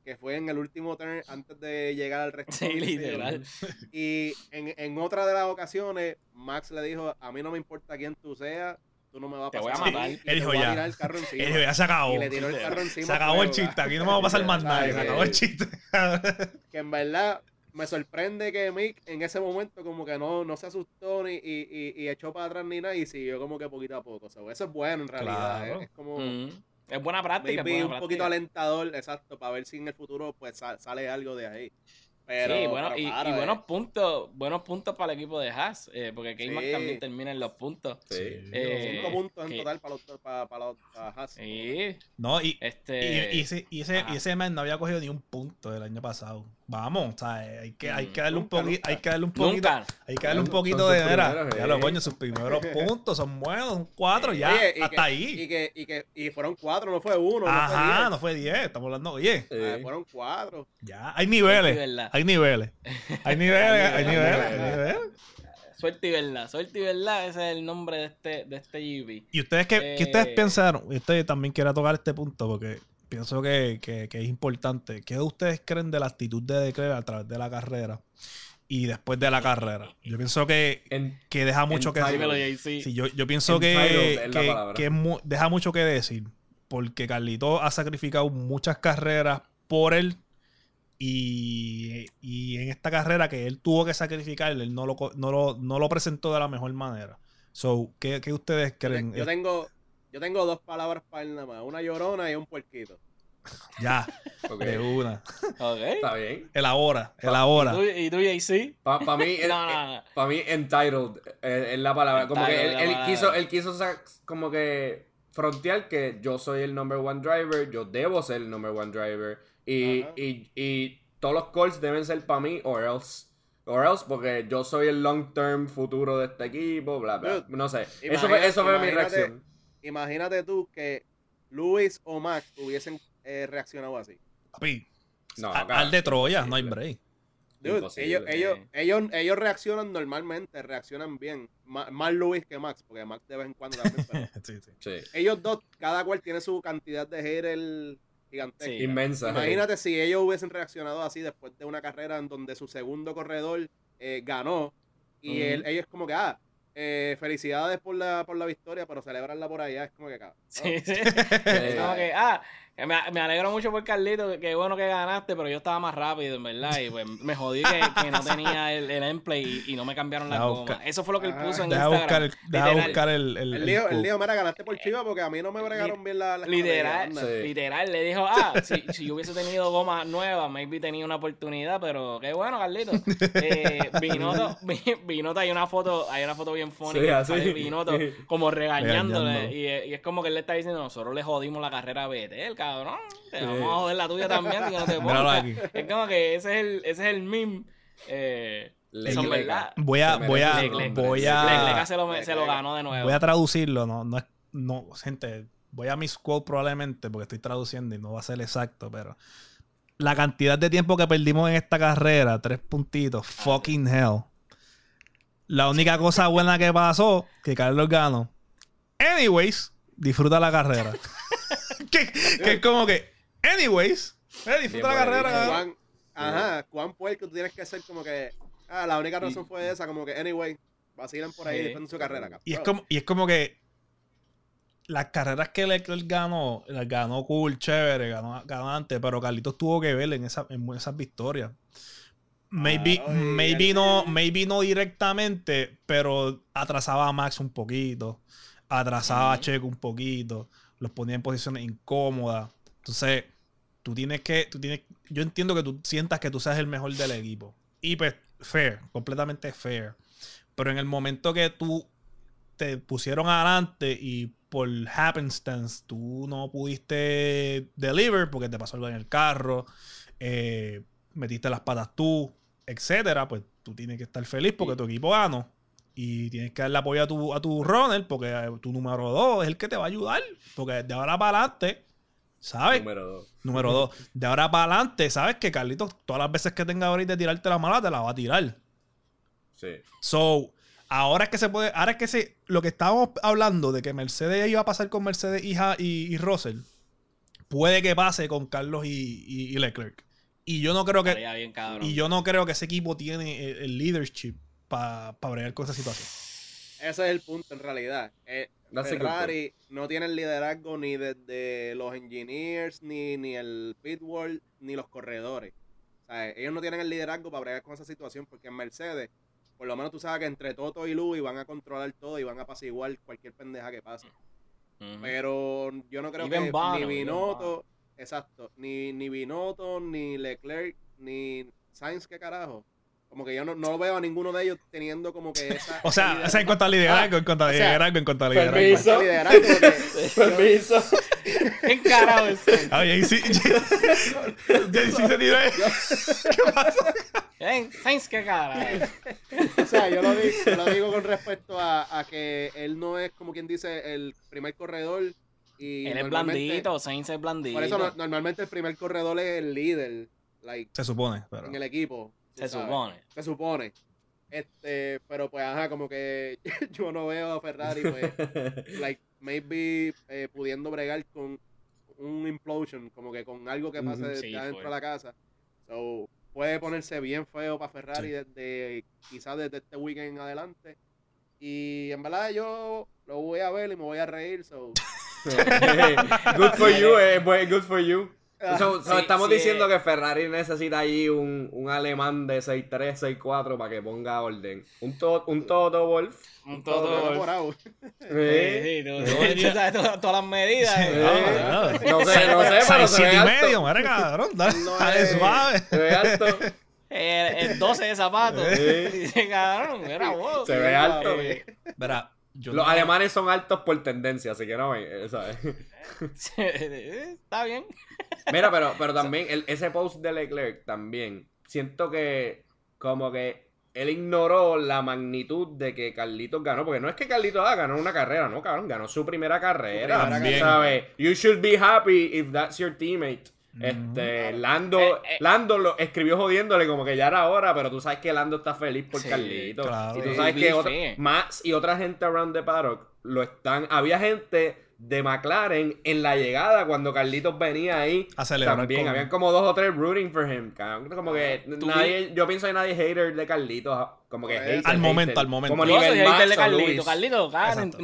Que fue en el último turn antes de llegar al resto. Sí, literal. Y en, en otra de las ocasiones, Max le dijo: A mí no me importa quién tú seas, tú no me vas a Te voy pasar. a matar. y Él dijo ya. tirar el carro encima. Él dijo, ya se acabó. Y le tiró el carro encima. Se acabó el chiste. Aquí no me va a pasar más nada. Se acabó el chiste. que en verdad me sorprende que Mick en ese momento como que no, no se asustó ni, y, y, y echó para atrás ni nada y siguió como que poquito a poco. So, eso es bueno en realidad. Claro. ¿eh? Es como Ujú. Es buena práctica. es buena un práctica. poquito alentador, exacto, para ver si en el futuro pues sa- sale algo de ahí. Pero, sí, bueno, pero y, claro, y eh, buenos puntos, buenos puntos para el equipo de Haas, eh, porque K-Mac Sí. también termina en los puntos. Sí. Eh, cinco puntos en total para los para, para los para Haas. Sí, No, y, este... y, y ese, y, ese, y ese man no había cogido ni un punto del año pasado. Vamos, o sea, hay que, hay Mm, que darle un poquito, hay que darle un poquito, Nunca. hay que darle un poquito de vera. primeros, Ya lo eh. coño, sus primeros puntos son buenos, son cuatro, ya, Oye, y hasta que- ahí. Y que, y que y fueron cuatro, no fue uno, Ajá, no no fue 10, estamos hablando, oye, fue diez. Sí. Ah, fueron cuatro. ya, hay niveles, hay niveles, hay niveles, hay niveles, hay niveles. Suerte y verdad. Suerte y verdad, ese es el nombre de este, de este GP. ¿Y ustedes qué, qué ustedes Eh, pensaron? Y Este también quiero tocar este punto porque pienso que, que- que es importante. ¿Qué ustedes creen de la actitud de Leclerc a través de la carrera y después de la carrera? Yo pienso que, En- que deja mucho que decir. Sí, yo, yo pienso que, que- palabra. que es mu- deja mucho que decir porque Carlito ha sacrificado muchas carreras por él y, y en esta carrera que él tuvo que sacrificar, él no lo, no lo, no lo presentó de la mejor manera. So, ¿qué, qué ustedes creen? yo tengo yo tengo dos palabras para él nada más, una llorona y un puerquito. Ya, Ok, de una. Ok. Está bien. El ahora, el ahora. ¿Tú- ¿Y tú, JC? Para mí, el- No, no, no. Para mí, entitled eh, es la palabra. Como que él, quiso, él quiso como que frontear que yo soy el number one driver, yo debo ser el number one driver. Y, y, y todos los calls deben ser para mí, or else. Or else, porque yo soy el long term futuro de este equipo, bla, bla. Dude, no sé. eso fue, eso fue mi reacción. Imagínate tú que Luis o Max hubiesen eh, reaccionado así. Papi, No, al de Troya, no hay break. Dude, ellos, ellos, ellos, ellos reaccionan normalmente, reaccionan bien. Ma- Más, Luis que Max, porque Max de vez en cuando también. pero Sí, sí. Sí. ellos dos, cada cual tiene su cantidad de haters gigantesca. Sí. Inmensa. Imagínate si ellos hubiesen reaccionado así después de una carrera en donde su segundo corredor eh, ganó y él- ellos como que, ah, eh, felicidades por la, por la victoria, pero celebrarla por allá es como que, cabrón. Sí, sí. Como que, ah, me, me alegro mucho por Carlito, que, bueno que ganaste, pero yo estaba más rápido, en verdad, y pues me jodí que, que no tenía el, el endplay y, y no me cambiaron la goma. Eso fue lo que él Ajá. puso en Deja Instagram. buscar, el, deja buscar el, el, el dijo, él quote. dijo, mira, ganaste por Chiva porque a mí no me bregaron bien la, la Literal, anda". Sí. literal, le dijo, ah, si, si yo hubiese tenido gomas nuevas, maybe tenía una oportunidad, pero qué bueno, Carlito. Eh, Binotto, Vi- Binotto, hay una foto, hay una foto bien funny Sí, sale Binotto como regañándole, Regañando. y, y es como que él le está diciendo, nosotros le jodimos la carrera a Betel, cabrón, te Sí. vamos a joder la tuya también, que no te Míralo pongas. aquí. Es como que ese es el, ese es el meme, eh, son verdad. Voy a, voy a, voy a, se lo, se lo ganó de nuevo. voy a traducirlo, no, no es, no, gente, voy a mis quote probablemente porque estoy traduciendo y no va a ser exacto, pero la cantidad de tiempo que perdimos en esta carrera, tres puntitos, fucking hell. La única cosa buena que pasó, que Carlos ganó. Anyways, disfruta la carrera. que, que es como que, anyways, eh, disfruta la carrera. Cuán, ajá, cuán puerco tú tienes que ser como que, ah, la única razón fue esa, como que, anyway, vacilan por ahí Sí. su carrera, cabrón. Y es como, y es como que las carreras que Leclerc ganó, las ganó cool, chévere, ganó, ganó antes, pero Carlitos tuvo que ver en, esa, en esas victorias. Maybe, y maybe, no, maybe no directamente, pero atrasaba a Max un poquito, atrasaba a. Checo un poquito, los ponía en posiciones incómodas. Entonces, tú tienes que, tú tienes, yo entiendo que tú sientas que tú seas el mejor del equipo. Y pues, fair, completamente fair. Pero en el momento que tú te pusieron adelante y por happenstance tú no pudiste deliver porque te pasó algo en el carro, eh, metiste las patas tú, etcétera, pues tú tienes que estar feliz porque tu equipo ganó. Y tienes que darle apoyo a tu, a tu runner porque eh, tu número 2 es el que te va a ayudar. Porque de ahora para adelante ¿Sabes? Número dos. Número dos. De ahora para adelante, ¿sabes? Que Carlitos, todas las veces que tenga ahorita de tirarte la mala, te la va a tirar. Sí. So, ahora es que se puede. Ahora es que se. Lo que estábamos hablando de que Mercedes iba a pasar con Mercedes hija y, y Russell. Puede que pase con Carlos y, y- y Leclerc. Y yo no creo que. Estaría bien, cabrón. Y yo no creo que ese equipo tiene el, el leadership para bregar con esa situación. Ese es el punto en realidad. Eh, Ferrari no tiene el liderazgo ni desde los engineers, ni, ni el pitwall, ni los corredores. O sea, ellos no tienen el liderazgo para bregar con esa situación porque en Mercedes, por lo menos tú sabes que entre Toto y Louis van a controlar todo y van a pasar igual cualquier pendeja que pase. Pero yo no creo Even que ni Binotto, exacto, ni, ni Binotto, ni Leclerc, ni Sainz, ¿qué carajo? Como que yo no, no veo a ninguno de ellos teniendo como que esa... O sea, esa o sea en cuanto a liderazgo, en cuanto a o liderazgo, en cuanto a liderazgo. permiso. Permiso. ¿Qué carajo es eso? Oye, ahí sí. Ya sí se tiró. ¿Qué pasa? Sainz, ¿qué carajo? O sea, yo lo, digo, yo lo digo con respecto a, a que él no es, como quien dice, el primer corredor. Y Él es blandito, Sainz es blandito. Por eso no- normalmente el primer corredor es el líder like, Se supone, pero. en el equipo. Se sabes. supone. Se supone. Este, pero pues, ajá, como que yo no veo a Ferrari, pues, like, maybe eh, pudiendo bregar con un implosion, como que con algo que pase Ujú. de- Sí, de adentro fue. de la casa. So, puede ponerse bien feo para Ferrari Sí. desde, quizás desde este weekend en adelante. Y en verdad yo lo voy a ver y me voy a reír, so... good for you, eh, good for you. Ah, So- so sí, estamos sí, diciendo eh. que Ferrari necesita allí un, un alemán de 6'3, 6'4 para que ponga orden. Un, to- un Toto Wolf. Un todo todo. enamorado. Sí, sí, tú, tú- tú sabes todas, todas las medidas. Sí, eh. no, no. No sé, no sé, pero se siete ve y alto. medio, mira, cabrón. Dale, No dale es- suave. Se ve alto. El, 12 de zapatos. Sí. Dice, cabrón, era wow. Se ve alto. Verá, yo Los no- alemanes son altos por tendencia, así que no, eh, ¿sabes? Está bien. Mira, pero, pero también el- ese post de Leclerc también, siento que como que él ignoró la magnitud de que Carlitos ganó, porque no es que Carlitos ah, ganó una carrera, no, cabrón, ganó su primera carrera. ¿sabes? You should be happy if that's your teammate. Este, Lando, Eh, eh. Lando lo escribió jodiéndole como que ya era hora, pero tú sabes que Lando está feliz por Sí, Carlitos. claro. Y tú Sí, sabes be que otra- fair. Max y otra gente around the paddock lo están. Había gente de McLaren en la llegada cuando Carlitos venía ahí. A celebrar También, con- habían como dos o tres rooting for him. Como que Tú nadie, yo pienso que nadie hater de Carlitos. Como que Al hater, Al momento, hater. al momento. Como Yo soy nivel hater Max de o Carlito. Luis. Carlito, cara, Exacto.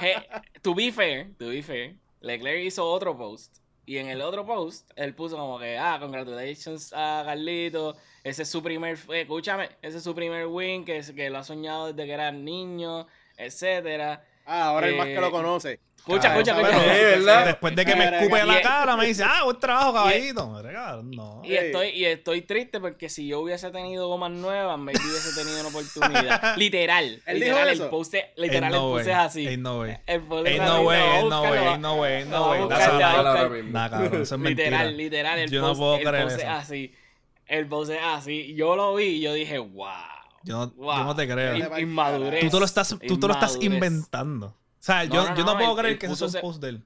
Hey, to be fair, to be fair, Leclerc hizo otro post. Y en el otro post, él puso como que, ah, congratulations a Carlito. Ese es su primer, eh, escúchame, ese es su primer win, que, que lo ha soñado desde que era niño, etcétera. Ah, ahora el más que Eh, lo conoce. Escucha, Claro, escucha, escucha. Sí, ¿verdad? Después de que me escupe en la cara, me dice, ah, buen trabajo, caballito. No. Y estoy, y estoy triste porque si yo hubiese tenido gomas nuevas, maybe hubiese tenido una oportunidad. Literal. ¿Él dijo literal, el post es- literal, el post es así. Ain't no way. El post es Ain't así, no way, ain't no way, ain't no way, no way. Nah, cabrón, eso es mentira. Literal, literal, el post, es así. El post es así. Yo lo vi y yo dije, wow. Yo no, wow. yo no te creo. In- Inmadurez. Tú te lo estás, tú te lo estás inventando. O sea, No, yo, no, yo no no, puedo creer que ese es un post de él.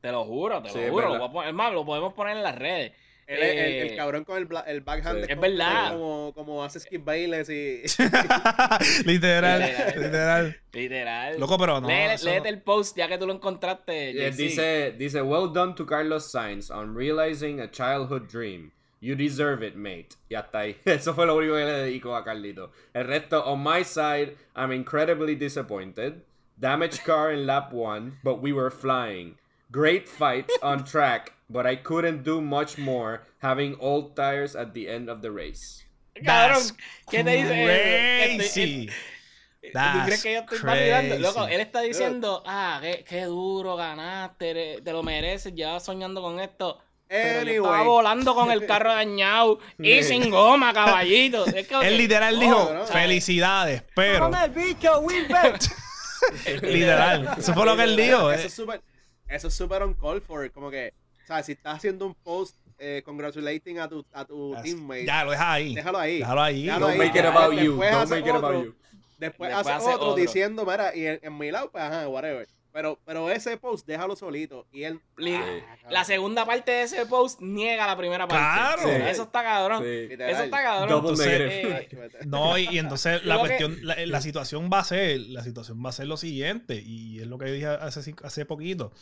Te lo juro, te Sí, lo juro. Lo poner- es más, lo podemos poner en las redes. El, Eh, el cabrón con el, bla- el backhand. Sí. Es verdad. Como, como hace Skip Bayless y... literal, Literal. literal. Literal. Loco, pero no, eso léete no. el post ya que tú lo encontraste. Dice, dice, well done to Carlos Sainz on realizing a childhood dream. You deserve it, mate. Y hasta ahí. Eso fue lo único que le dedico a Carlito. El resto, on my side, I'm incredibly disappointed. Damaged car in lap one, but we were flying. Great fight on track, but I couldn't do much more having old tires at the end of the race. Cabrón, That's ¿qué te dice? Crazy. ¿Tú crees That's que yo estoy validando? Loco, crazy. él está diciendo, ah, qué, qué duro ganaste, te lo mereces, llevas soñando con esto. Pero yo estaba Anyway. volando con el carro dañado y sin goma, caballito. Es que, Él literal No, dijo, no. felicidades, pero... literal. Eso fue lo que él dijo. Eso eh. es súper... Eso es súper on call for. Como que... O sea, si estás haciendo un post eh, congratulating a tu, a tu teammate... Ya, lo deja ahí. Déjalo ahí. Déjalo ahí. Déjalo Don't ahí. make it about you. Después Don't hace make it about otro. you. Después, Después hace, hace otro, otro. diciendo, mira, y en, en mi lado, pues ajá, whatever. Pero, pero ese post, déjalo solito. Y él. Ah, cabrón. La segunda parte de ese post niega la primera parte. Claro. Sí. Eso está cabrón. Sí. Eso está cabrón. Entonces, eh. No, y, y entonces la Lo que- cuestión, la, la situación va a ser, la situación va a ser lo siguiente, y es lo que dije hace, hace poquito.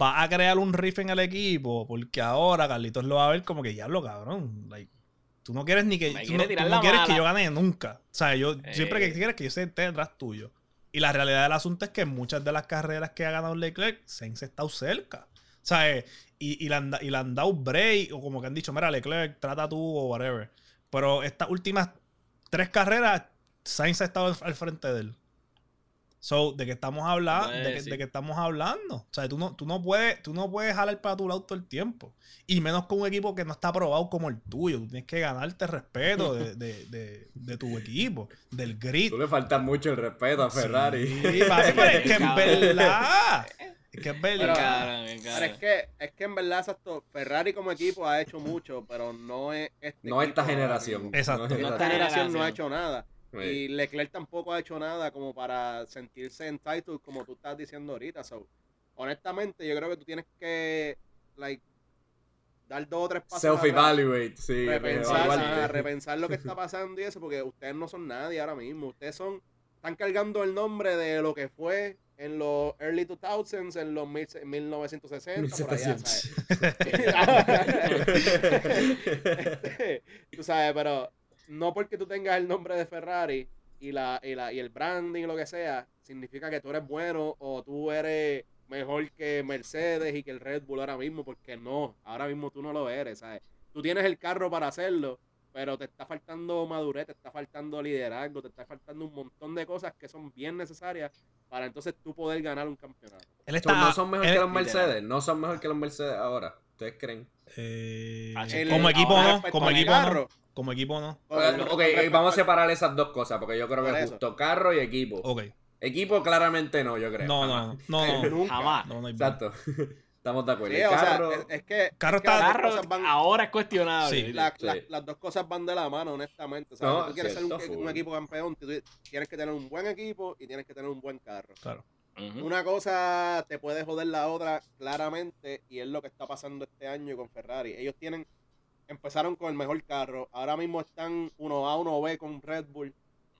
Va a crear un riff en el equipo, porque ahora Carlitos lo va a ver como que diablo, cabrón. Like, tú no quieres ni que, Me tú quiere no, tú quieres que yo gane nunca. O sea, yo siempre que Eh. quieres que yo esté detrás tuyo. Y la realidad del asunto es que muchas de las carreras que ha ganado Leclerc, Sainz ha estado cerca. O sea, eh, y, y, le han, y le han dado break, o como que han dicho, mira, Leclerc, trata tú o whatever. Pero estas últimas tres carreras, Sainz ha estado al frente de él. So, ¿de qué estamos hablando? ¿De de qué estamos hablando? O sea, tú no, tú no puedes, tú no puedes jalar para tu lado todo el tiempo. Y menos con un equipo que no está aprobado como el tuyo. Tú tienes que ganarte el respeto de, de- de- de tu equipo, del grit. Tú le faltas mucho el respeto a Ferrari. Sí, papi, pero es que en verdad. Es que es verdad. Pero cabrón. es que, es que en verdad, exacto, Ferrari como equipo ha hecho mucho, pero no es este No esta generación. Exacto. No Esta esta generación no ha hecho nada. Sí. Y Leclerc tampoco ha hecho nada como para sentirse entitled, como tú estás diciendo ahorita. So, honestamente, yo creo que tú tienes que, like, dar dos o tres pasos Self-evaluate, sí. repensar, lo que está pasando y eso, porque ustedes no son nadie ahora mismo. Ustedes son, están cargando el nombre de lo que fue en los early 2000s, en los mil- 1960, por allá, 1700. Este, tú sabes, pero no porque tú tengas el nombre de Ferrari y, la, y, la, y el branding y lo que sea, significa que tú eres bueno o tú eres mejor que Mercedes y que el Red Bull ahora mismo, porque no, ahora mismo tú no lo eres, ¿sabes? Tú tienes el carro para hacerlo, pero te está faltando madurez, te está faltando liderazgo, te está faltando un montón de cosas que son bien necesarias para entonces tú poder ganar un campeonato. Él So, está. no son mejor él- que los Mercedes. No son mejor que los Mercedes ahora. ¿Ustedes creen? eh, El- como equipo no, como equipo carro, no. Como equipo no. Ok, respecto vamos a separar esas dos cosas porque yo creo que eso. justo carro y equipo. Ok. Equipo claramente no, yo creo. No, no, no. No. Jamás. no, no hay Exacto. Estamos de acuerdo. Sí, El o sea, carro, es, es que, Carro es que está- las dos Carro cosas van- ahora es cuestionable. Sí. la- Sí. la- las dos cosas van de la mano, honestamente. O sea, No, si tú quieres ser un, equipo campeón, tú tienes que tener un buen equipo y tienes que tener un buen carro. Claro. Una cosa te puede joder la otra claramente y es lo que está pasando este año con Ferrari. Ellos tienen empezaron con el mejor carro, ahora mismo están 1A, 1B con Red Bull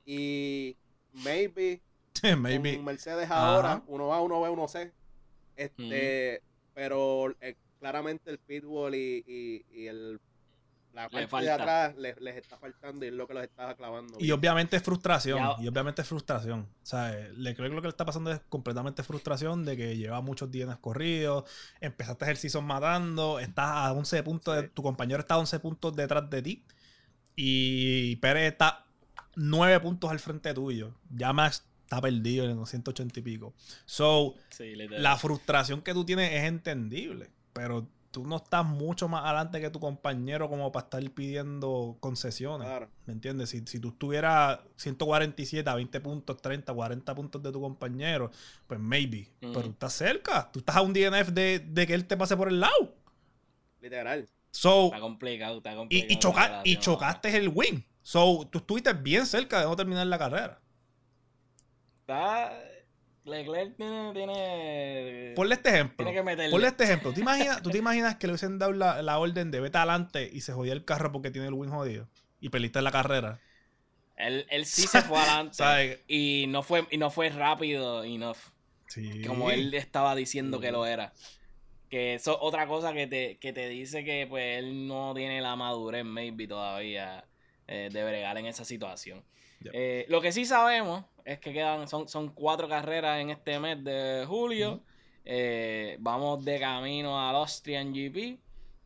y maybe, Maybe. con Mercedes ahora, 1A, 1B, 1C. Este, pero eh, claramente el pitbull y, y, y el la parte de atrás les, les está faltando y es lo que los está clavando. Y obviamente es frustración. Ya- Y obviamente es frustración. O sea, le creo que lo que le está pasando es completamente frustración de que lleva muchos días corridos. Empezaste el season matando. Estás a 11 puntos. de- tu compañero está a 11 puntos detrás de ti. Y Pérez está 9 puntos al frente tuyo. Ya Max está perdido en los 180 y pico. So, Sí, la frustración que tú tienes es entendible, pero tú no estás mucho más adelante que tu compañero como para estar pidiendo concesiones. Claro. ¿Me entiendes? Si, si tú estuvieras 147 a 20 puntos, 30, 40 puntos de tu compañero, pues maybe. Pero tú estás cerca. Tú estás a un DNF de, de que él te pase por el lado. Literal. So, Está complicado, está complicado. y, y, choca- la y relación chocaste el win. So, tú estuviste bien cerca de no terminar la carrera. Está. Leclerc tiene. tiene... Ponle este ejemplo. Tiene que meterle. Ponle este ejemplo. ¿Tú, te imaginas, ¿Tú te imaginas que le hubiesen dado la, la orden de vete adelante y se jodía el carro porque tiene el win jodido? Y perdiste la carrera. Él, él sí se fue adelante. ¿Sabes? Y no fue, y no fue rápido enough. Sí. Como él estaba diciendo que lo era. Que eso es otra cosa que te, que te dice que pues él no tiene la madurez, maybe, todavía eh, de bregar en esa situación. Yep. Eh, lo que sí sabemos es que quedan, son, son cuatro carreras en este mes de julio. Eh, vamos de camino al Austrian GP.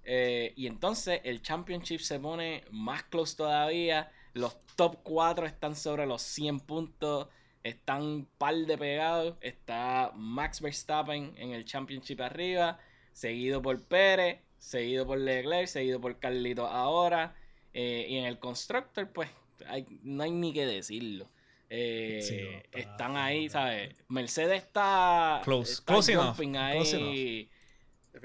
Eh, y entonces el Championship se pone más close todavía. Los top 4 están sobre los 100 puntos. Están par de pegados. Está Max Verstappen en el Championship arriba. Seguido por Pérez. Seguido por Leclerc. Seguido por Carlito ahora. Eh, y en el Constructor, pues hay- no hay ni que decirlo. Eh, Sí, no, está- están ahí, ¿sabes? Mercedes está, Close, está close enough, jumping ahí. close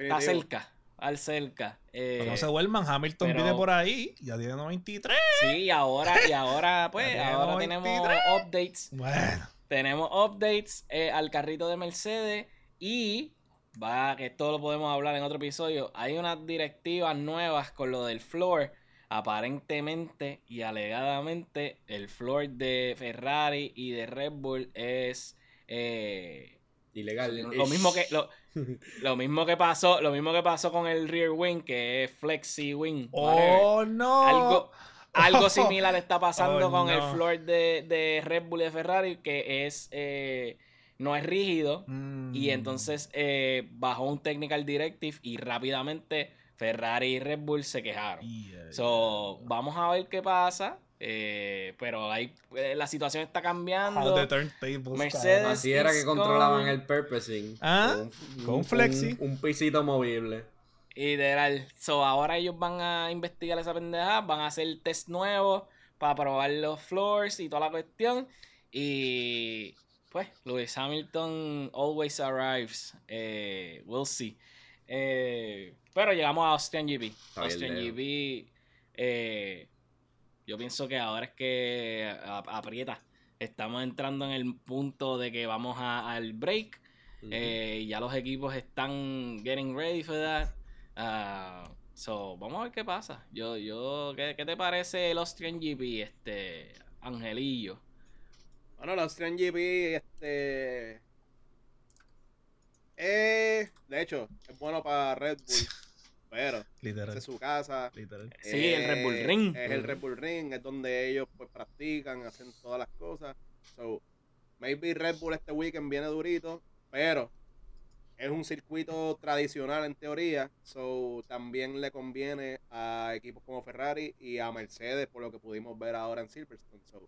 Está cerca, al cerca. Eh, Cuando se duerman, Hamilton pero- viene por ahí. Ya tiene 93. sí, y ahora, y ahora, pues, ahora tenemos 93. updates. Bueno. tenemos updates eh, al carrito de Mercedes y va, que esto lo podemos hablar en otro episodio. Hay unas directivas nuevas con lo del floor. Aparentemente y alegadamente, el floor de Ferrari y de Red Bull es eh, Ilegal. lo mismo que lo, lo mismo que pasó, lo mismo que pasó con el rear wing, que es flexi wing. whatever. ¡Oh, no! Algo, algo similar está pasando Oh, con el floor de, de Red Bull y de Ferrari, que es eh, no es rígido. Mm. Y entonces eh, bajó un technical directive y rápidamente Ferrari y Red Bull se quejaron. Yeah, So, yeah. vamos a ver qué pasa. eh, pero hay, eh, la situación está cambiando. the turntables, Mercedes-. Así era que controlaban gone. el purposing. Ah, con un flexi. Un, un pisito movible. Literal. So, ahora ellos van a investigar esa pendeja, van a hacer test nuevos para probar los floors y toda la cuestión. Y pues, Lewis Hamilton always arrives. Eh, we'll see. Eh, pero llegamos a Austrian GP. Austrian. GP, eh, yo pienso que ahora es que aprieta. Estamos entrando en el punto de que vamos a- al break. Eh, ya los equipos están getting ready for that. Ah, so, vamos a ver qué pasa. Yo, yo, ¿qué, qué te parece el Austrian GP, este Angelillo? Bueno, la Austrian GP, este. Eh, de hecho, es bueno para Red Bull, pero Literal. es su casa. Literal. Sí, el Red Bull eh, Ring. Es el Red Bull Ring, es donde ellos pues practican, hacen todas las cosas. So, maybe Red Bull este weekend viene durito, pero es un circuito tradicional en teoría. So, también le conviene a equipos como Ferrari y a Mercedes, por lo que pudimos ver ahora en Silverstone. So,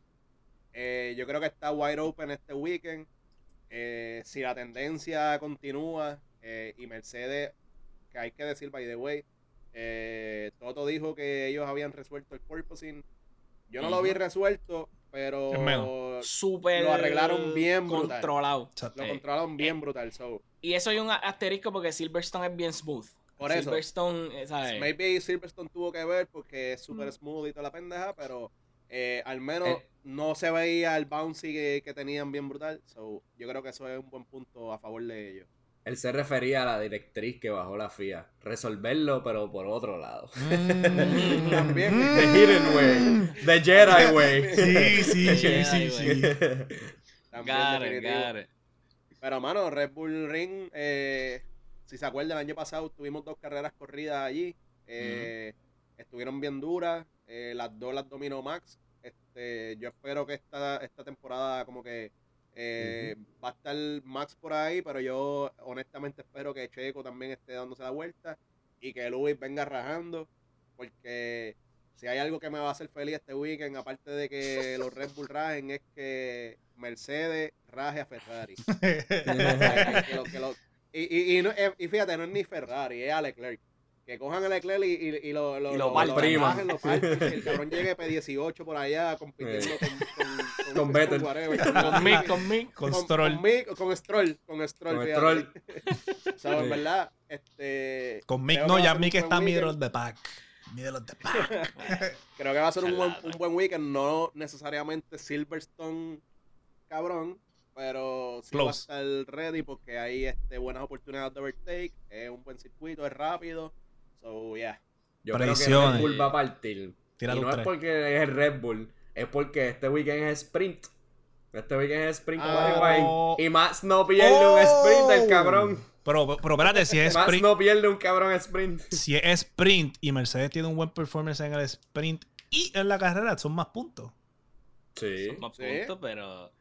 eh, yo creo que está wide open este weekend. Eh, si la tendencia continúa eh, y Mercedes, que hay que decir, by the way, eh, Toto dijo que ellos habían resuelto el porpoising. Yo no lo vi resuelto, pero. Súper Lo arreglaron bien brutal. controlado. Exacto. lo Eh, controlaron bien brutal. So, Y eso hay un asterisco porque Silverstone es bien smooth. Por eso. Silverstone, eh, ¿sabes? maybe Silverstone tuvo que ver porque es súper Mm. smooth y toda la pendeja, pero eh, al menos Eh. no se veía el bouncy que, que tenían bien brutal. So, yo creo que eso es un buen punto a favor de ellos. Él se refería a la directriz que bajó la FIA. Resolverlo, pero por otro lado. Mm. También. The Hidden Way. The Jedi Way. Sí, sí, sí, Jedi, sí, sí. También Got it, definitivo. got it. Pero, mano, Red Bull Ring, eh, si se acuerdan, el año pasado tuvimos dos carreras corridas allí. eh, Estuvieron bien duras. Eh, las dos las dominó Max. Este, yo espero que esta, esta temporada como que eh, va a estar Max por ahí, pero yo honestamente espero que Checo también esté dándose la vuelta y que Luis venga rajando, porque si hay algo que me va a hacer feliz este weekend, aparte de que los Red Bull rajen, es que Mercedes raje a Ferrari. Que lo- que lo- y, y, y, no- eh, y fíjate, no es ni Ferrari, es a Leclerc. Que cojan a Leclerc y, y, y lo, lo, Y lo lo, que el cabrón llegue P18 por allá compitiendo con, con, Con Vettel. Con Mick, con Mick. Con con, Stroll. con Mick- con Stroll, con Stroll, Con. Stroll. O sea, en verdad, este... Con Mick no, ya Mick está middle of the pack. Middle of the pack. Creo que va a ser un buen, un buen weekend, no necesariamente Silverstone cabrón, pero sí va a Close. estar ready porque hay este, buenas oportunidades de overtake, es un buen circuito, es rápido, so yeah. Yo creo que Predicciones. Red Bull va a partir. Tira y no es porque es el Red Bull, es porque este weekend es sprint. Este weekend es sprint Ah, oh. Y Max no pierde un sprint, el cabrón. Pero, pero espérate, si es Max sprint, no pierde un cabrón sprint. si es sprint y Mercedes tiene un buen performance en el sprint y en la carrera, son más puntos. Sí. Son más Sí. puntos, pero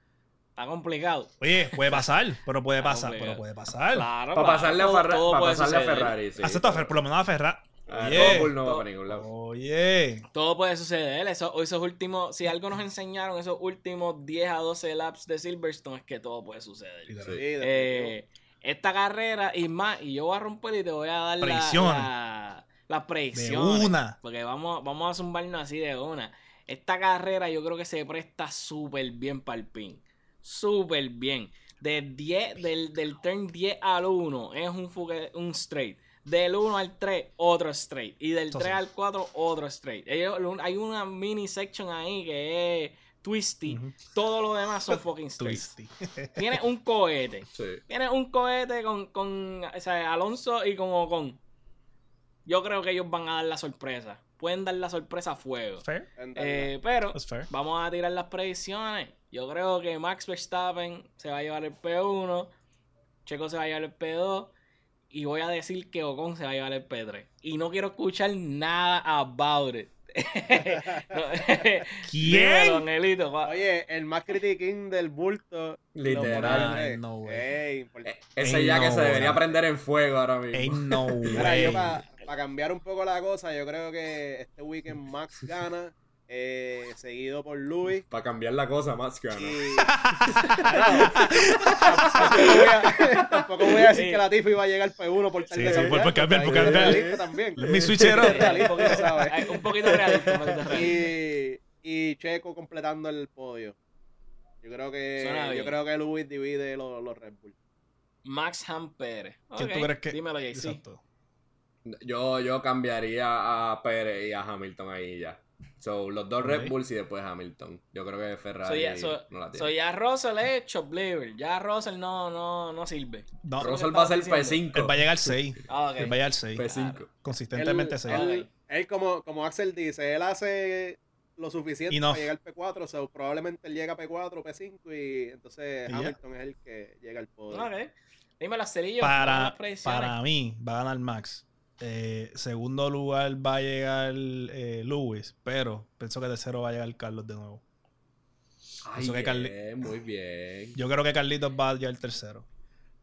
está complicado. Oye, puede pasar, pero puede Está pasar, complicado. pero puede pasar. Claro, Para claro, pasarle, a, Ferra- todo pa' puede pasarle a. Ferrari, sí. Acepto, por lo menos a Ferrari. A Oye, no todo- para ningún lado. oye. Todo puede suceder. Eso, esos últimos, si algo nos enseñaron esos últimos 10 a 12 laps de Silverstone es que todo puede suceder. Sí. Eh, esta carrera y más, y yo voy a romper y te voy a dar la- la- De predicciones. una. Porque vamos, vamos a zumbarnos así de una. Esta carrera yo creo que se presta súper bien para el pin. Súper bien. Del, 10, del, del turn 10 al 1 es un, fugue- un straight. Del 1 al 3, otro straight. Y del Eso 3 sí. al 4, otro straight. Hay una mini section ahí que es Twisty. Ujú. Todo lo demás son fucking straight. Twisty. Tiene un cohete. Sí. Tiene un cohete con, con o sea, Alonso y con Ocon. Yo creo que ellos van a dar la sorpresa. Pueden dar la sorpresa a fuego. Fair. En Eh, pero fair. vamos a tirar las predicciones. Yo creo que Max Verstappen se va a llevar el P1, Checo se va a llevar el P2 y voy a decir que Ocon se va a llevar el P3. Y no quiero escuchar nada about it. No, ¿Quién? dímelo, Angelito, pa- Oye, el más critiquín del bulto. Literal. no. Ey. Eh, Ese Ain't ya que se debería prender en fuego ahora mismo. Ain't no para cambiar un poco la cosa, yo creo que este weekend Max gana, eh, seguido por Luis. Para cambiar la cosa, más gana. Y... tampoco, voy a, tampoco voy a decir Sí. que la Tifa iba a llegar P1 por tal Sí, de sí, por- por cambiar, por cambiar. también. Let me switch it up. Es realista, tú sabes. Ay, un poquito realista. Y, y Checo completando el podio. Yo creo que yo creo que Luis divide los, los Red Bull. Max Han Pérez. ¿Quién Ok, tú crees que.? Dímelo. Exacto. Yo, yo cambiaría a Pérez y a Hamilton ahí ya. So, los dos Red Ok. Bulls y después Hamilton. Yo creo que Ferrari So, ya, so- no la so tiene. ya Russell es chop liver. Ya Russell no, no, no sirve. No, Russell va a ser estaba P5. él va a llegar 6. Ah, ok. Él va a llegar 6. P5. Consistentemente él, 6. él- él como, como Axel dice, él hace lo suficiente Enough. para llegar al P4, so probablemente él llega a P4, P5 y entonces Y. Hamilton es el que llega al podio. Ok. Dime las cerillas. Para, para mí, va a ganar Max. Eh, segundo lugar va a llegar eh, Lewis, pero pienso que tercero va a llegar Carlos de nuevo. Ay, Eso que Carli- bien, muy bien. Yo creo que Carlitos va a llegar tercero.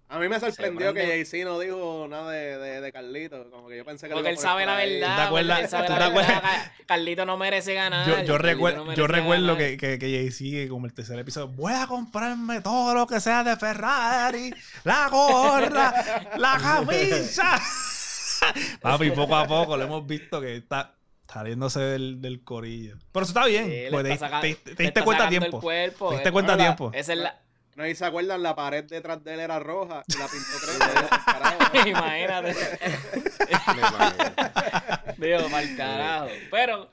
A mí me sorprendió que JC no dijo nada de, de, de Carlito, como que yo pensé que Porque él sabe la verdad. ¿Tú te acuerdas? él sabe ¿Tú la te acuerdas? verdad. Ca- Carlito no merece ganar. Yo, yo, Carlito recuer- no yo recuerdo ganar. que, que, que Jay-Z, como el tercer episodio, voy a comprarme todo lo que sea de Ferrari, la gorra, la camisa. Papi, poco a poco lo hemos visto que está saliéndose del, del corillo. Pero eso está bien, Sí, pues te, está saca- te- te le diste cuenta a tiempo. cuerpo, Te diste cuenta a tiempo. Esa es la... No sé si se acuerdan, la pared detrás de él era roja y la pintó carajo. Imagínate. Me imagino. Digo, mal carajo. Pero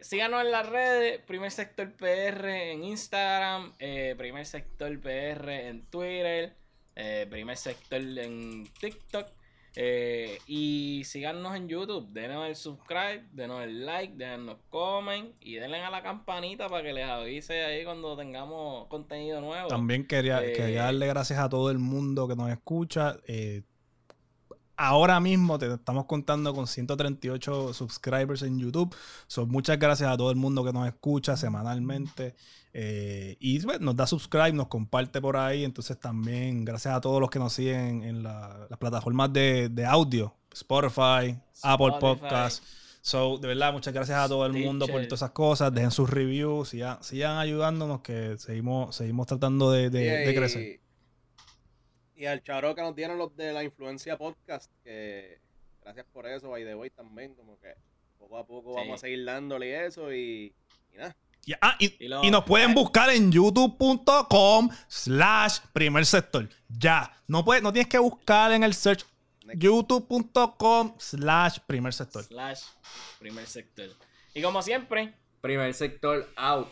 síganos en las redes. Primer Sector PR en Instagram. eh, Primer Sector PR en Twitter. eh, primer Sector en TikTok. Eh, y síganos en YouTube. Denos el subscribe, denos el like, denos comment y denle a la campanita para que les avise ahí cuando tengamos contenido nuevo. También quería, Eh, quería darle gracias a todo el mundo que nos escucha. Eh, ahora mismo te estamos contando con 138 subscribers en YouTube. So, muchas gracias a todo el mundo que nos escucha semanalmente. Eh, y bueno, nos da subscribe, nos comparte por ahí. Entonces también gracias a todos los que nos siguen en la- las plataformas de, de audio. Spotify, Apple. Podcast. So, de verdad, muchas gracias a todo el mundo por todas esas cosas. Dejen sus reviews, sigan, sigan ayudándonos que seguimos, seguimos tratando de, de- Y- de crecer. Y al charo que nos dieron los de la influencia podcast, que gracias por eso, by the way, también, como que poco a poco Sí. vamos a seguir dándole eso y, y nada. Y, ah, y- Y lo- y nos pueden buscar en youtube.com slash primer sector. Ya. No, puedes, no tienes que buscar en el search. youtube.com slash primer sector. Slash primer sector. Y como siempre, Primer sector out.